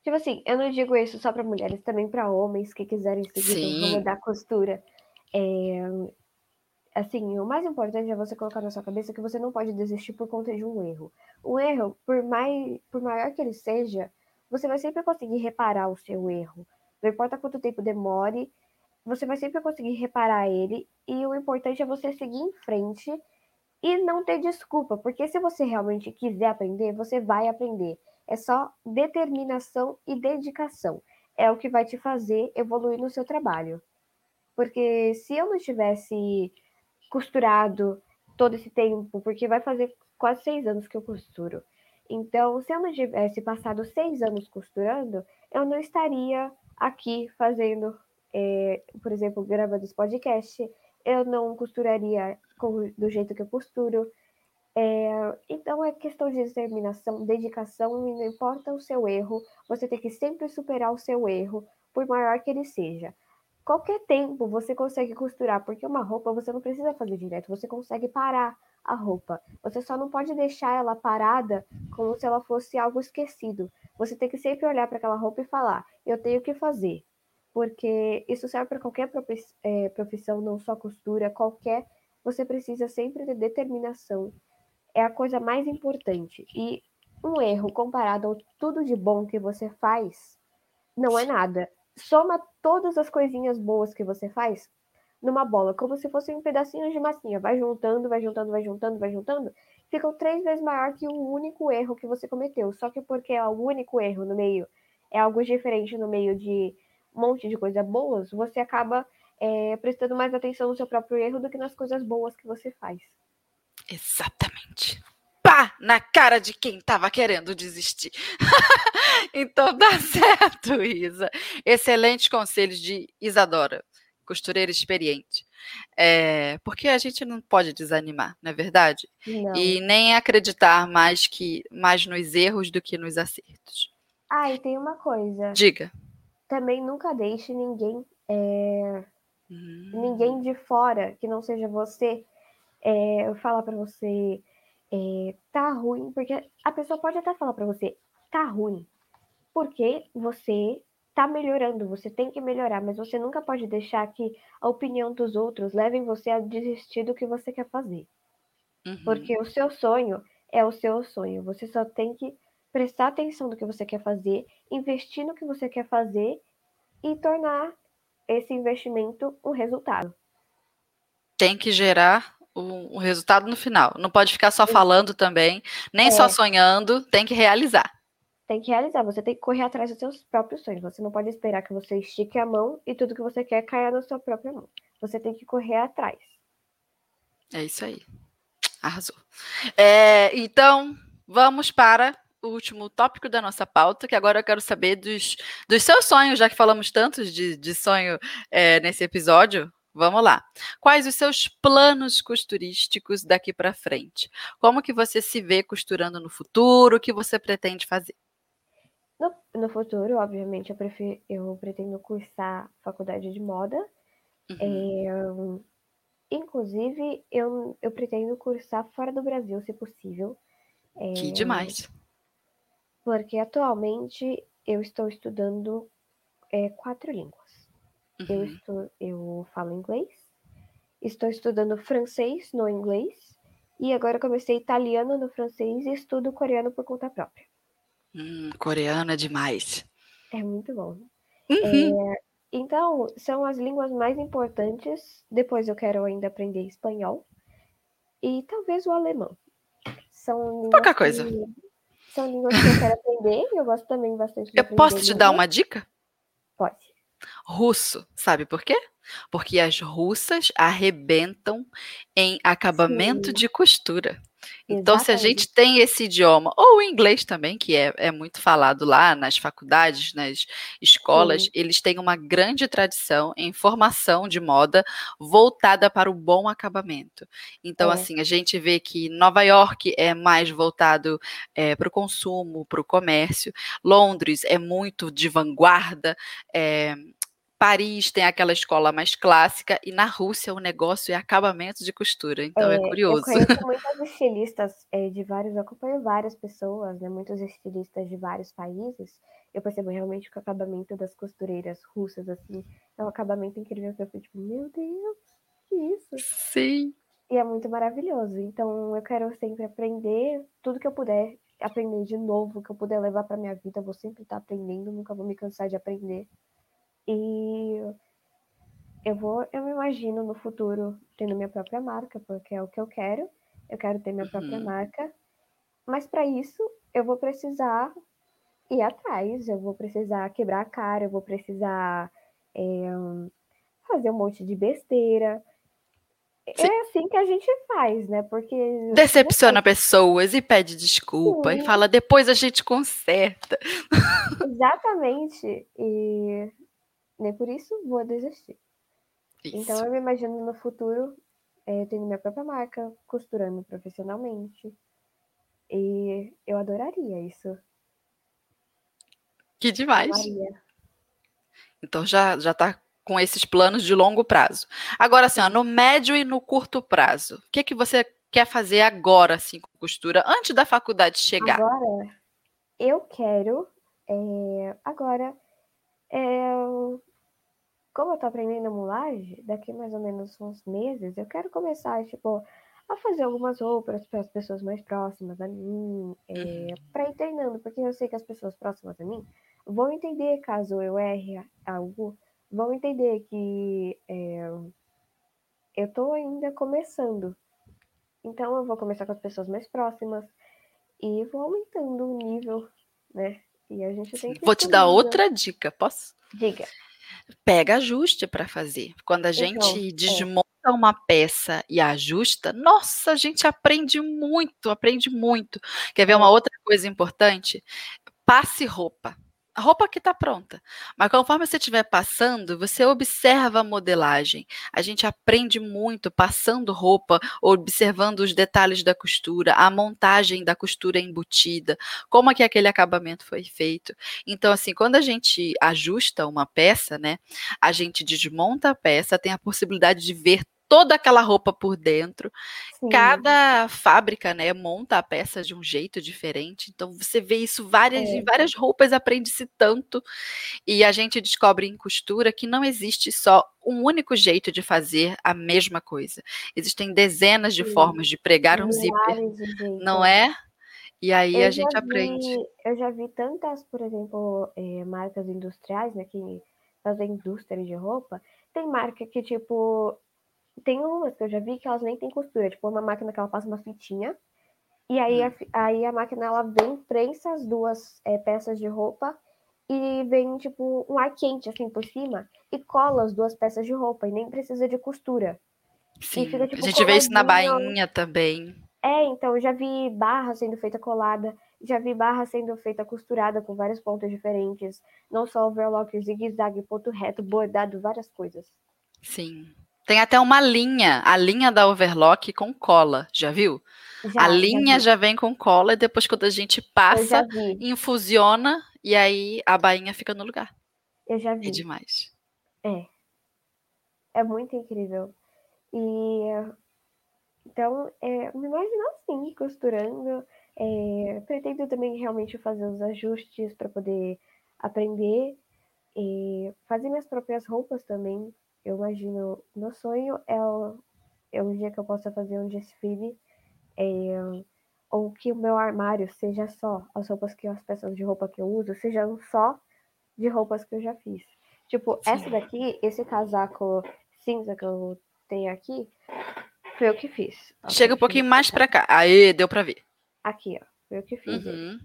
Tipo assim, eu não digo isso só para mulheres, também para homens que quiserem seguir o ramo da costura. É, assim, o mais importante é você colocar na sua cabeça que você não pode desistir por conta de um erro. Um erro, por, mais, por maior que ele seja, você vai sempre conseguir reparar o seu erro. Não importa quanto tempo demore, você vai sempre conseguir reparar ele. E o importante é você seguir em frente e não ter desculpa, porque se você realmente quiser aprender, você vai aprender. É só determinação e dedicação. É o que vai te fazer evoluir no seu trabalho. Porque se eu não tivesse costurado todo esse tempo, porque vai fazer quase seis anos que eu costuro. Então, se eu não tivesse passado seis anos costurando, eu não estaria aqui fazendo, é, por exemplo, gravando esse podcast. Eu não costuraria do jeito que eu costuro. É, então é questão de determinação, dedicação, e não importa o seu erro, você tem que sempre superar o seu erro, por maior que ele seja. Qualquer tempo você consegue costurar, porque uma roupa você não precisa fazer direto, você consegue parar a roupa. Você só não pode deixar ela parada como se ela fosse algo esquecido. Você tem que sempre olhar para aquela roupa e falar: eu tenho que fazer. Porque isso serve para qualquer é, profissão, não só costura, qualquer. Você precisa sempre de determinação. É a coisa mais importante. E um erro comparado ao tudo de bom que você faz, não é nada. Soma todas as coisinhas boas que você faz numa bola, como se fossem um pedacinhos de massinha. Vai juntando, vai juntando, vai juntando, vai juntando. Ficam três vezes maior que um único erro que você cometeu. Só que porque é o único erro no meio, é algo diferente no meio de um monte de coisas boas, você acaba é, prestando mais atenção no seu próprio erro do que nas coisas boas que você faz. Exatamente. Pá! Na cara de quem estava querendo desistir. <laughs> então dá <laughs> certo, Isa. Excelentes conselhos de Isadora, costureira experiente. É, porque a gente não pode desanimar, não é verdade? Não. E nem acreditar mais que mais nos erros do que nos acertos. Ah, e tem uma coisa. Diga. Também nunca deixe ninguém, é, Hum, ninguém de fora que não seja você é, falar pra você é, tá ruim, porque a pessoa pode até falar pra você tá ruim, porque você tá melhorando, você tem que melhorar, mas você nunca pode deixar que a opinião dos outros levem você a desistir do que você quer fazer. uhum. Porque o seu sonho é o seu sonho. Você só tem que prestar atenção no que você quer fazer, investir no que você quer fazer e tornar esse investimento um resultado. tem que gerar o, o resultado no final. Não pode ficar só falando também, nem só É. sonhando, tem que realizar. Tem que realizar, você tem que correr atrás dos seus próprios sonhos. Você não pode esperar que você estique a mão e tudo que você quer caia na sua própria mão. Você tem que correr atrás. É isso aí. Arrasou. É, então, vamos para o último tópico da nossa pauta, que agora eu quero saber dos, dos seus sonhos, já que falamos tantos de, de sonho é, nesse episódio. Vamos lá. Quais os seus planos costurísticos daqui para frente? Como que você se vê costurando no futuro? O que você pretende fazer? No, no futuro, obviamente, eu, prefiro, eu pretendo cursar faculdade de moda. Uhum. É, inclusive, eu, eu pretendo cursar fora do Brasil, se possível. Que demais. Porque atualmente eu estou estudando é, quatro línguas. Eu, Uhum. estu, eu falo inglês, estou estudando francês no inglês, e agora eu comecei italiano no francês e estudo coreano por conta própria. Hum, coreano é demais. É muito bom. Uhum. Então, são as línguas mais importantes. Depois eu quero ainda aprender espanhol e talvez o alemão. São Pouca coisa. que- são línguas que eu quero aprender e eu gosto também bastante de Eu posso te dar uma dica? Pode. Russo, sabe por quê? Porque as russas arrebentam em acabamento Sim. de costura. Então, se a Exatamente. gente tem esse idioma, ou o inglês também, que é, é muito falado lá nas faculdades, nas escolas, Sim. eles têm uma grande tradição em formação de moda voltada para o bom acabamento. Então, É. assim, a gente vê que Nova York é mais voltado para o consumo, para o comércio. Londres é muito de vanguarda. é, Paris tem aquela escola mais clássica e na Rússia o negócio é acabamento de costura. Então é, É, Eu curioso. conheço <laughs> muitas estilistas é, de vários, eu acompanho várias pessoas, né? Muitos estilistas de vários países. Eu percebo realmente que o acabamento das costureiras russas, assim, é um acabamento incrível que eu fico tipo, meu Deus, que isso? Sim. E é muito maravilhoso. Então eu quero sempre aprender tudo que eu puder, aprender de novo, que eu puder levar para minha vida, eu vou sempre estar aprendendo, nunca vou me cansar de aprender. E eu vou, eu me imagino no futuro tendo minha própria marca, porque é o que eu quero. Eu quero ter minha própria Uhum. marca. Mas para isso, eu vou precisar ir atrás, eu vou precisar quebrar a cara, eu vou precisar é, fazer um monte de besteira. Sim. É assim que a gente faz, né? Porque Decepciona pessoas e pede desculpa e Sim. fala depois a gente conserta. <laughs> Exatamente. E nem por isso vou desistir. Isso. Então eu me imagino no futuro eh, tendo minha própria marca, costurando profissionalmente. E eu adoraria isso. que demais. Então já já tá com esses planos de longo prazo. Agora assim, ó, no médio e no curto prazo, o que que você quer fazer agora assim com costura antes da faculdade chegar? Agora, eu quero. eh, agora, eh, como eu tô aprendendo a mulagem, daqui mais ou menos uns meses, eu quero começar, tipo, a fazer algumas roupas para as pessoas mais próximas a mim, eh, para ir treinando, porque eu sei que as pessoas próximas a mim vão entender caso eu erre algo, vão entender que eh, eu tô ainda começando. Então eu vou começar com as pessoas mais próximas e vou aumentando o nível, né? E a gente tem que Vou te dar outra dica, posso? Diga. Pega ajuste para fazer. Quando a Então, gente é. desmonta uma peça e ajusta, nossa, a gente aprende muito, aprende muito. Quer ver uma É. outra coisa importante? Passe roupa. A roupa que está pronta. Mas conforme você estiver passando, você observa a modelagem. A gente aprende muito passando roupa, observando os detalhes da costura, a montagem da costura embutida, como é que aquele acabamento foi feito. Então, assim, quando a gente ajusta uma peça, né, a gente desmonta a peça, tem a possibilidade de ver toda aquela roupa por dentro. Sim. Cada fábrica, né, monta a peça de um jeito diferente. Então você vê isso várias É. em várias roupas, aprende-se tanto. E a gente descobre em costura que não existe só um único jeito de fazer a mesma coisa. Existem dezenas de Sim. formas de pregar um zíper, Milhares jeitos. não é? E aí Eu a gente já aprende. vi, eu já vi tantas, por exemplo, eh, marcas industriais, né, que fazem indústria de roupa. Tem marca que, tipo, tem umas que eu já vi que elas nem têm costura. Tipo, uma máquina que ela passa uma fitinha. E aí, Hum. a, aí a máquina, ela vem, prensa as duas eh, peças de roupa e vem, tipo, um ar quente, assim, por cima. E cola as duas peças de roupa. E nem precisa de costura. Sim, fica, tipo, a gente vê isso na bainha também. É, então, eu já vi barra sendo feita colada, já vi barra sendo feita costurada com vários pontos diferentes, não só overlock, zigue-zague, ponto reto, bordado, várias coisas. Sim. Tem até uma linha, a linha da overlock com cola, já viu? Já, a linha já, já vem com cola e depois quando a gente passa, infusiona e aí a bainha fica no lugar. eu já É vi. demais. É muito incrível. E então, é, me imagino assim, costurando. É, pretendo também realmente fazer os ajustes para poder aprender e fazer minhas próprias roupas também. Eu imagino, meu sonho é, o- é um dia que eu possa fazer um desfile, é, ou que o meu armário seja só as roupas que as peças de roupa que eu uso sejam só de roupas que eu já fiz. Tipo, essa Sim. daqui, esse casaco cinza que eu tenho aqui, foi eu que fiz. Ó, Chega um pouquinho mais pra cá. Aê, deu pra ver. Aqui, ó. Foi eu que fiz. ele. Uhum.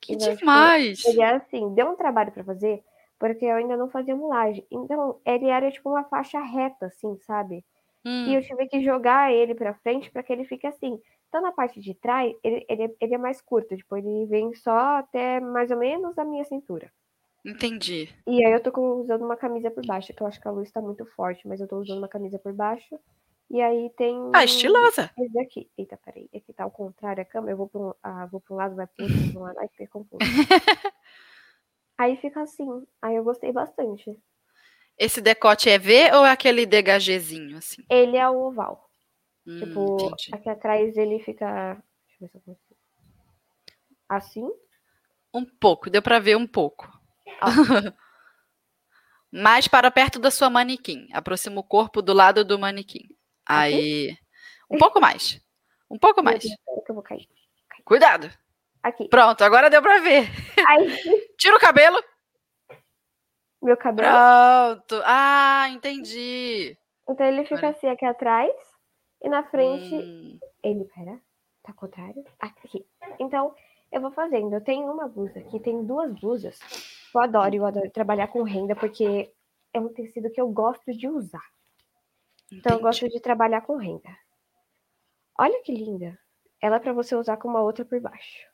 Que Então, tipo, demais! Ele era assim, deu um trabalho pra fazer, porque eu ainda não fazia mulagem. Então, ele era tipo uma faixa reta, assim, sabe? E Hum, eu tive que jogar ele pra frente pra que ele fique assim. Então, na parte de trás, ele, ele, é- ele é mais curto, tipo, ele vem só até mais ou menos a minha cintura. entendi. E aí eu tô usando uma camisa por baixo, que eu acho que a luz tá muito forte, mas eu tô usando uma camisa por baixo. E aí tem Ah, estilosa. esse daqui. Eita, peraí. Aqui tá ao contrário a câmera. Eu vou pra um, ah, vou pra um lado, vai pro outro, pra um lado, aí fica confuso. <laughs> aí fica assim. Aí eu gostei bastante. Esse decote é V ou é aquele degagezinho, assim? Ele é o oval. Hum, Tipo, entendi. aqui atrás ele fica. Deixa eu ver se eu consigo. Assim? Um pouco, deu pra ver um pouco. <laughs> Mais para perto da sua manequim. Aproxima o corpo do lado do manequim. Aí. Um pouco mais. Um pouco mais. Cuidado. Aqui. Pronto, agora deu pra ver. Aí, <laughs> Tira o cabelo. meu cabelo. Pronto. Ah, entendi. Então ele fica assim aqui atrás. E na frente Hum, Ele, pera, tá ao contrário? Aqui. Então, eu vou fazendo. Eu tenho uma blusa aqui, tenho duas blusas. Eu adoro, eu adoro trabalhar com renda, porque é um tecido que eu gosto de usar. Então, eu entendi. gosto de trabalhar com renda. Olha que linda. Ela é pra você usar com uma outra por baixo.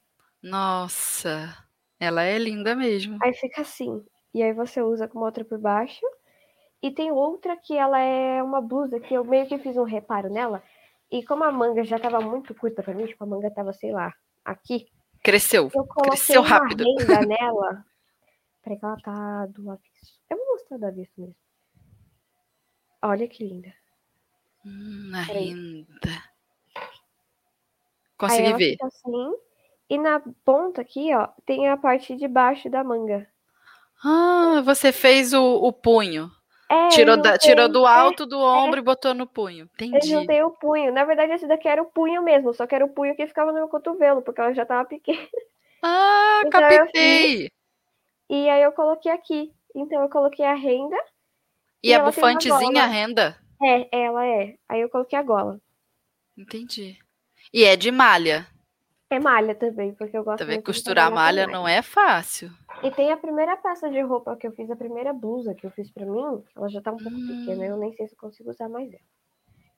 Nossa, ela é linda mesmo. Aí fica assim. E aí você usa com uma outra por baixo. E tem outra que ela é uma blusa que eu meio que fiz um reparo nela. E como a manga já tava muito curta pra mim, tipo, a manga tava, sei lá, aqui. Cresceu. Eu coloquei Cresceu uma rápido. renda <laughs> nela. Peraí que ela tá do avesso. Eu vou mostrar do avesso mesmo. Olha que linda. Hum, a renda. Consegui ver. assim. E na ponta aqui, ó, tem a parte de baixo da manga. Ah, você fez o, o punho. É, Tirou, eu da- tirou do alto do ombro e botou no punho. Eu Entendi. juntei o punho. Na verdade, esse daqui era o punho mesmo, só que era o punho que ficava no meu cotovelo, porque ela já tava pequena. Ah, Então eu captei. E aí eu coloquei aqui. Então eu coloquei a renda. E, e a bufantezinha, a renda? É, ela é. Aí eu coloquei a gola. Entendi. E é de malha. É malha também, porque eu gosto Também muito de costurar com malha não é fácil. E tem a primeira peça de roupa que eu fiz, a primeira blusa que eu fiz pra mim, ela já tá um pouco Hum. pequena, eu nem sei se eu consigo usar mais ela.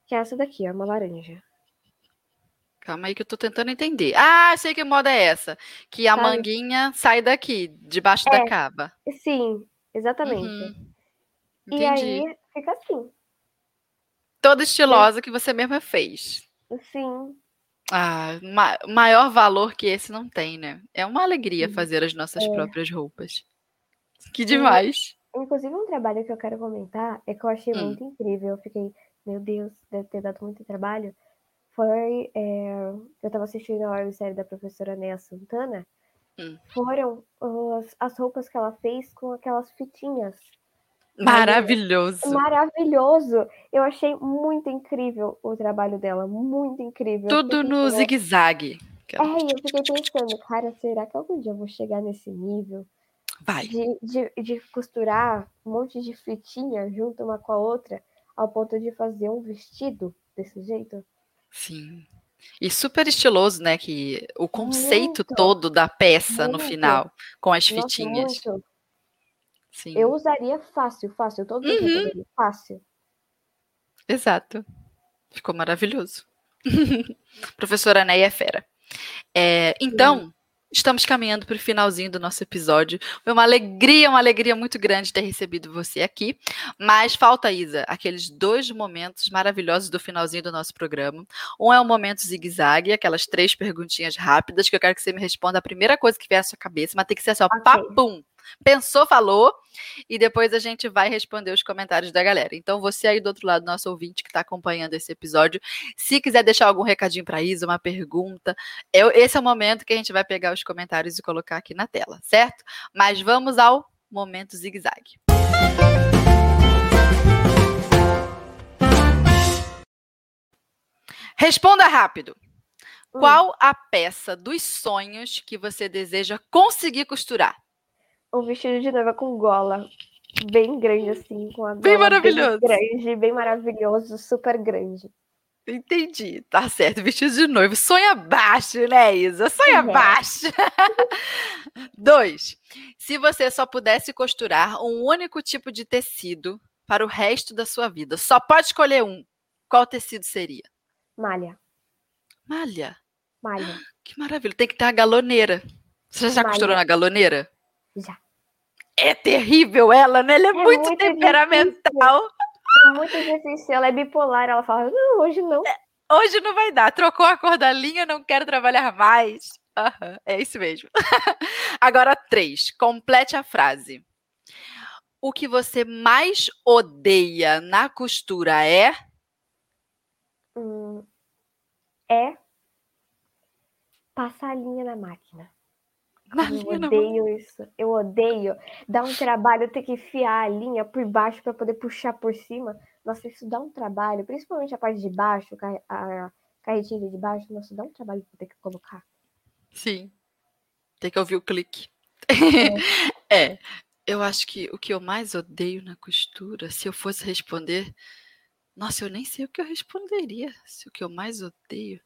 Que é essa daqui, ó, uma laranja. Calma aí que eu tô tentando entender. Ah, sei que moda é essa. Que a Sabe? manguinha sai daqui, debaixo É. da cava. E Sim, exatamente. Uhum. E aí fica assim. Toda estilosa que você mesma fez. Sim, Ah, ma- maior valor que esse não tem, né? É uma alegria Uhum. fazer as nossas É. próprias roupas. Que demais. Inclusive, um trabalho que eu quero comentar é que eu achei Hum. muito incrível. Eu fiquei, meu Deus, deve ter dado muito trabalho. Foi. é, eu tava assistindo a websérie da professora Nea Santana. Hum. Foram as, as roupas que ela fez com aquelas fitinhas. Maravilhoso. Maravilhoso! Eu achei muito incrível o trabalho dela. Muito incrível. Tudo no pensando, zigue-zague. É, e eu fiquei pensando, cara, será que algum dia eu vou chegar nesse nível? Vai. de, de, de costurar um monte de fitinha junto uma com a outra, ao ponto de fazer um vestido desse jeito. Sim. E super estiloso, né? Que o conceito Muito. todo da peça no Muito. final, com as Nossa, fitinhas. muito. Sim. Eu usaria fácil, fácil. Todos os Uhum. dias eu usaria, fácil. Exato. Ficou maravilhoso. <laughs> Professora Neia é fera. É, então, estamos caminhando para o finalzinho do nosso episódio. Foi uma alegria, uma alegria muito grande ter recebido você aqui. Mas falta, Isa, aqueles dois momentos maravilhosos do finalzinho do nosso programa. Um é o momento zigue-zague, aquelas três perguntinhas rápidas que eu quero que você me responda a primeira coisa que vier à sua cabeça, mas tem que ser assim, ó, Ok. papum. Pensou, falou, e depois a gente vai responder os comentários da galera. Então, você aí do outro lado, nosso ouvinte que está acompanhando esse episódio, se quiser deixar algum recadinho para Isa, uma pergunta, eu- esse é o momento que a gente vai pegar os comentários e colocar aqui na tela, certo? Mas vamos ao momento zigue-zague. Responda rápido. Hum. Qual a peça dos sonhos que você deseja conseguir costurar? Um vestido de noiva com gola. Bem grande, assim, com a gola Bem maravilhoso. Bem grande, bem maravilhoso, super grande. Entendi, tá certo. Vestido de noivo. Sonha baixo, né, Isa? Sonha Uhum. baixo. <laughs> Dois. Se você só pudesse costurar um único tipo de tecido para o resto da sua vida, só pode escolher um. Qual tecido seria? Malha, Malha. malha. Que maravilha. Tem que ter a galoneira. Você já Malha. costurou na galoneira? Já. É terrível ela, né? Ela é, muito, muito temperamental. É muito difícil. Ela é bipolar. Ela fala, não, hoje não. Hoje não vai dar. Trocou a cor da linha, não quero trabalhar mais. Aham, é isso mesmo. <laughs> Agora, três. Complete a frase. O que você mais odeia na costura é. Hum, é passar a linha na máquina. Na eu linha na odeio isso. Eu odeio. Dá um trabalho ter que enfiar a linha por baixo para poder puxar por cima. Nossa, isso dá um trabalho. Principalmente a parte de baixo, a carretilha de baixo. Nossa, dá um trabalho pra ter que colocar. Sim. Tem que ouvir o clique. <laughs> é. Eu acho que o que eu mais odeio na costura, se eu fosse responder. Nossa, eu nem sei o que eu responderia. Se o que eu mais odeio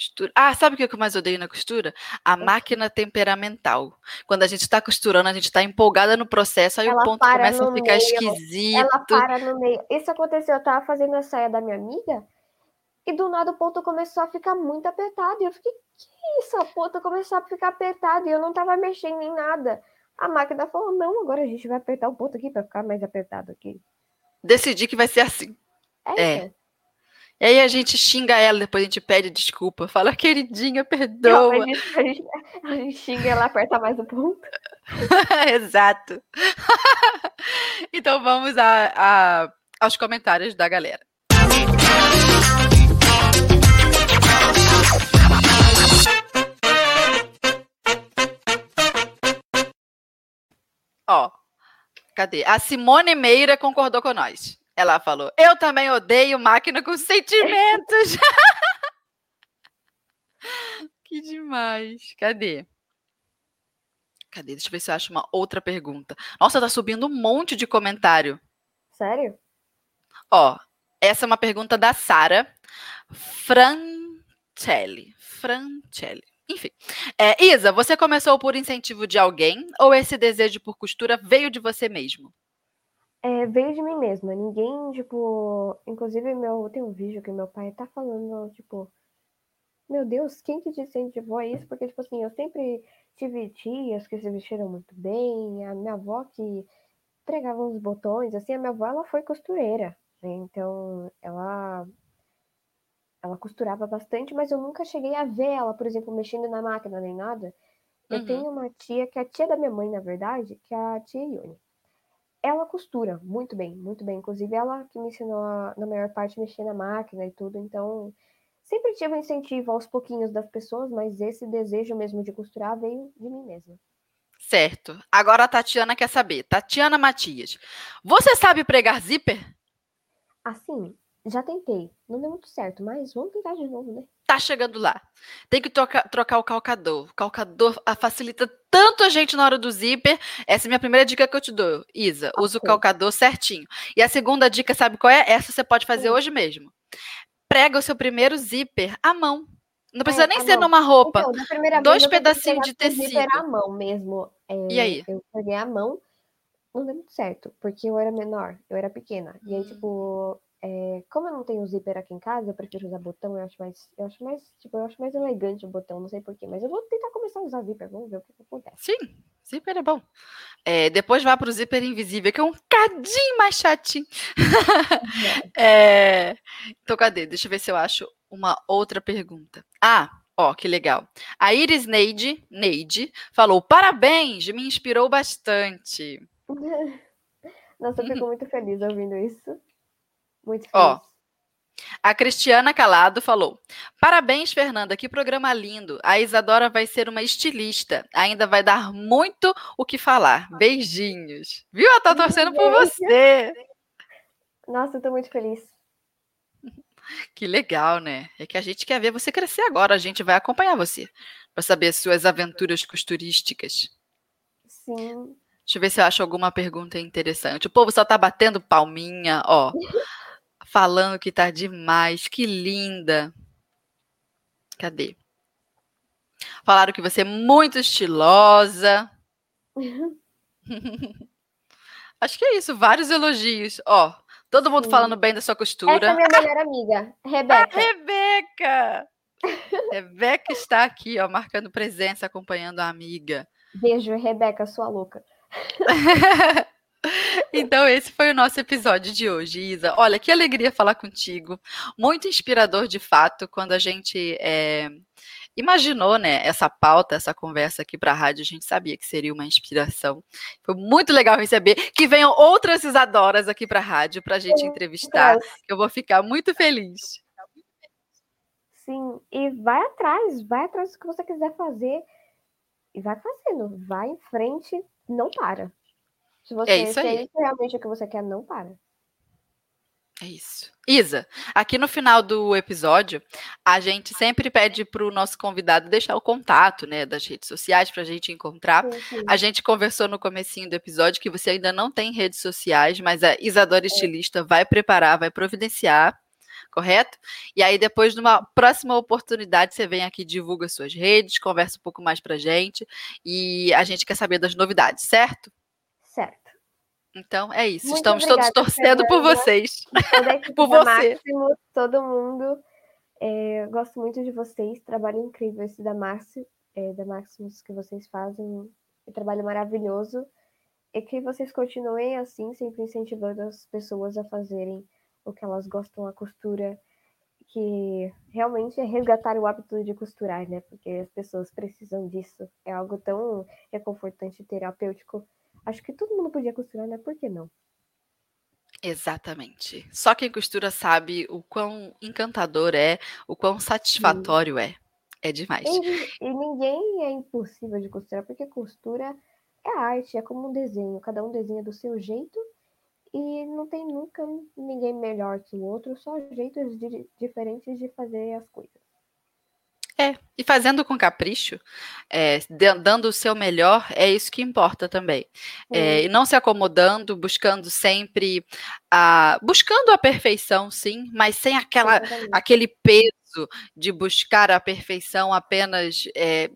costura. Ah, sabe o que eu mais odeio na costura? A quê? máquina temperamental. Quando a gente está costurando, a gente está empolgada no processo, aí Ela o ponto para começa a ficar meio, esquisito. Ela para no meio. Isso aconteceu, eu tava fazendo a saia da minha amiga e do nada o ponto começou a ficar muito apertado. E eu fiquei, que isso? A ponta começou a ficar apertada e eu não tava mexendo em nada. A máquina falou, não, agora a gente vai apertar o ponto aqui pra ficar mais apertado aqui. Decidi que vai ser assim. É, É. E aí a gente xinga ela, depois a gente pede desculpa. Fala, queridinha, Não, perdoa. a, gente, a, gente, a gente xinga ela aperta mais o ponto. <laughs> Exato. <laughs> então vamos a- a- aos comentários da galera. Ó, cadê? A Simone Meira concordou com nós. Ela falou: Eu também odeio máquina com sentimentos. <laughs> que demais. Cadê? Cadê? Deixa eu ver se eu acho uma outra pergunta. Nossa, tá subindo um monte de comentário. Sério? Ó, essa é uma pergunta da Sara Francelli. Francelli. Enfim. É, Isa, você começou por incentivo de alguém ou esse desejo por costura veio de você mesmo? É, veio de mim mesma. Ninguém, tipo. Inclusive, meu, tem um vídeo que meu pai tá falando, tipo. Meu Deus, quem que te incentivou a isso? Porque, tipo assim, eu sempre tive tias que se vestiram muito bem, a minha avó que pregava uns botões, assim, a minha avó, ela foi costureira, né? Então, ela ela costurava bastante, mas eu nunca cheguei a ver ela, por exemplo, mexendo na máquina nem nada. Eu Uhum. tenho uma tia, que é a tia da minha mãe, na verdade, que é a tia Ione. Ela costura muito bem, muito bem. Inclusive, ela que me ensinou, a, na maior parte, mexer na máquina e tudo. Então, sempre tive um incentivo aos pouquinhos das pessoas, mas esse desejo mesmo de costurar veio de mim mesma. Certo. Agora a Tatiana quer saber. Tatiana Matias. Você sabe pregar zíper? Assim, já tentei. Não deu muito certo, mas vamos tentar de novo, né? Tá chegando lá. Tem que troca- trocar o calcador. O calcador ah, facilita tanto a gente na hora do zíper. Essa é a minha primeira dica que eu te dou, Isa. Usa o calcador certinho. E a segunda dica, sabe qual é? Essa você pode fazer Hum. hoje mesmo. Prega o seu primeiro zíper à mão. Não precisa É, nem ser mão. numa roupa. Então, dois pedacinhos de com zíper tecido. à mão mesmo. É, E aí? Eu peguei a mão, não deu muito certo, porque eu era menor, eu era pequena. E aí, Hum. tipo, é, como eu não tenho zíper aqui em casa, eu prefiro usar botão, eu acho mais, eu acho mais, tipo, eu acho mais elegante o botão, não sei porquê, mas eu vou tentar começar a usar zíper, vamos ver o que, que acontece. Sim, zíper é bom. É, depois vá pro zíper invisível, que é um cadinho mais chatinho. <laughs> É, Então, cadê? Deixa eu ver se eu acho uma outra pergunta. Ah, ó, que legal. A Iris Neide, Neide falou: parabéns, me inspirou bastante. <laughs> Nossa, eu fico <laughs> muito feliz ouvindo isso. Muito feliz. Ó. A Cristiana Calado falou: Parabéns, Fernanda, que programa lindo. A Isadora vai ser uma estilista. Ainda vai dar muito o que falar. Beijinhos. Viu? Ela tá torcendo por você. Nossa, eu tô muito feliz. <laughs> Que legal, né? É que a gente quer ver você crescer agora. A gente vai acompanhar você para saber suas aventuras costurísticas. Sim. Deixa eu ver se eu acho alguma pergunta interessante. O povo só tá batendo palminha, ó. <laughs> Falando que tá demais. Que linda. Cadê? Falaram que você é muito estilosa. <laughs> Acho que é isso. Vários elogios. Ó, todo mundo Sim. falando bem da sua Essa é costura. a minha melhor amiga, A Rebeca. Rebeca! <laughs> Rebeca está aqui, ó, marcando presença, acompanhando a amiga. Beijo, Rebeca, sua louca. <laughs> Então, esse foi o nosso episódio de hoje, Isa. Olha, que alegria falar contigo. Muito inspirador, de fato, quando a gente é, imaginou né, essa pauta, essa conversa aqui para a rádio, a gente sabia que seria uma inspiração. Foi muito legal receber que venham outras Isadoras aqui para a rádio para a gente entrevistar. Eu vou ficar muito feliz. Sim, e vai atrás, vai atrás do que você quiser fazer. E vai fazendo, vai em frente, não para. Se você isso se é aí. isso realmente o que você quer, não para. É isso. Isa, aqui no final do episódio, a gente sempre pede para o nosso convidado deixar o contato né, das redes sociais para a gente encontrar. Sim, sim. A gente conversou no comecinho do episódio que você ainda não tem redes sociais, mas a Isadora Estilista vai preparar, vai providenciar, correto? E aí depois, numa próxima oportunidade, você vem aqui, divulga suas redes, conversa um pouco mais pra gente e a gente quer saber das novidades, certo? Certo. Então é isso. Muito Estamos todos torcendo por vocês. <laughs> Por você. Máximo, todo mundo. É, gosto muito de vocês. Trabalho incrível esse da Máximo, é, da Maximus que vocês fazem. Um trabalho maravilhoso. E que vocês continuem assim, sempre incentivando as pessoas a fazerem o que elas gostam, a costura, que realmente é resgatar o hábito de costurar, né? Porque as pessoas precisam disso. É algo tão reconfortante e terapêutico. Acho que todo mundo podia costurar, né? Por que não? Exatamente. Só quem costura sabe o quão encantador é, o quão satisfatório é. É demais. E, e ninguém é impossível de costurar, porque costura é arte, é como um desenho. Cada um desenha do seu jeito e não tem nunca ninguém melhor que o outro, só jeitos di- diferentes de fazer as coisas. É, e fazendo com capricho, é, dando o seu melhor, é isso que importa também. É, e não se acomodando, buscando sempre a, buscando a perfeição, sim, mas sem aquela, Exatamente. aquele peso de buscar a perfeição apenas é,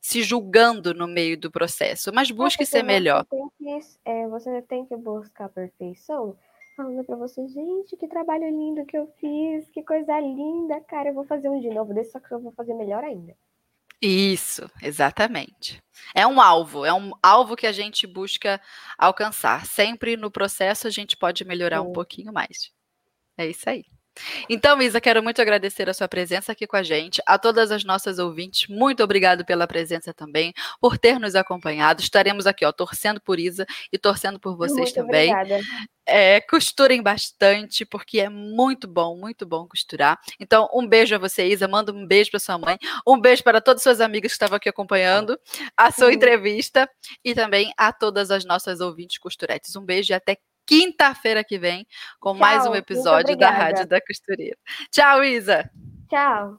se julgando no meio do processo, mas busque ser melhor. Tem, que, é, você tem que buscar a perfeição falando para você, gente, que trabalho lindo que eu fiz, que coisa linda, cara, eu vou fazer um de novo desse, só que eu vou fazer melhor ainda. Isso, exatamente. É um alvo, é um alvo que a gente busca alcançar. Sempre no processo a gente pode melhorar Sim. um pouquinho mais. É isso aí. Então, Isa, quero muito agradecer a sua presença aqui com a gente, a todas as nossas ouvintes, muito obrigado pela presença também, por ter nos acompanhado. Estaremos aqui, ó, torcendo por Isa e torcendo por vocês muito também. Obrigada. É, costurem bastante, porque é muito bom, muito bom costurar. Então, um beijo a você, Isa. Manda um beijo para sua mãe, um beijo para todas as suas amigas que estavam aqui acompanhando a sua entrevista e também a todas as nossas ouvintes costuretes. Um beijo e até quinta-feira que vem com Tchau, mais um episódio da Rádio da Costureira. Tchau, Isa. Tchau.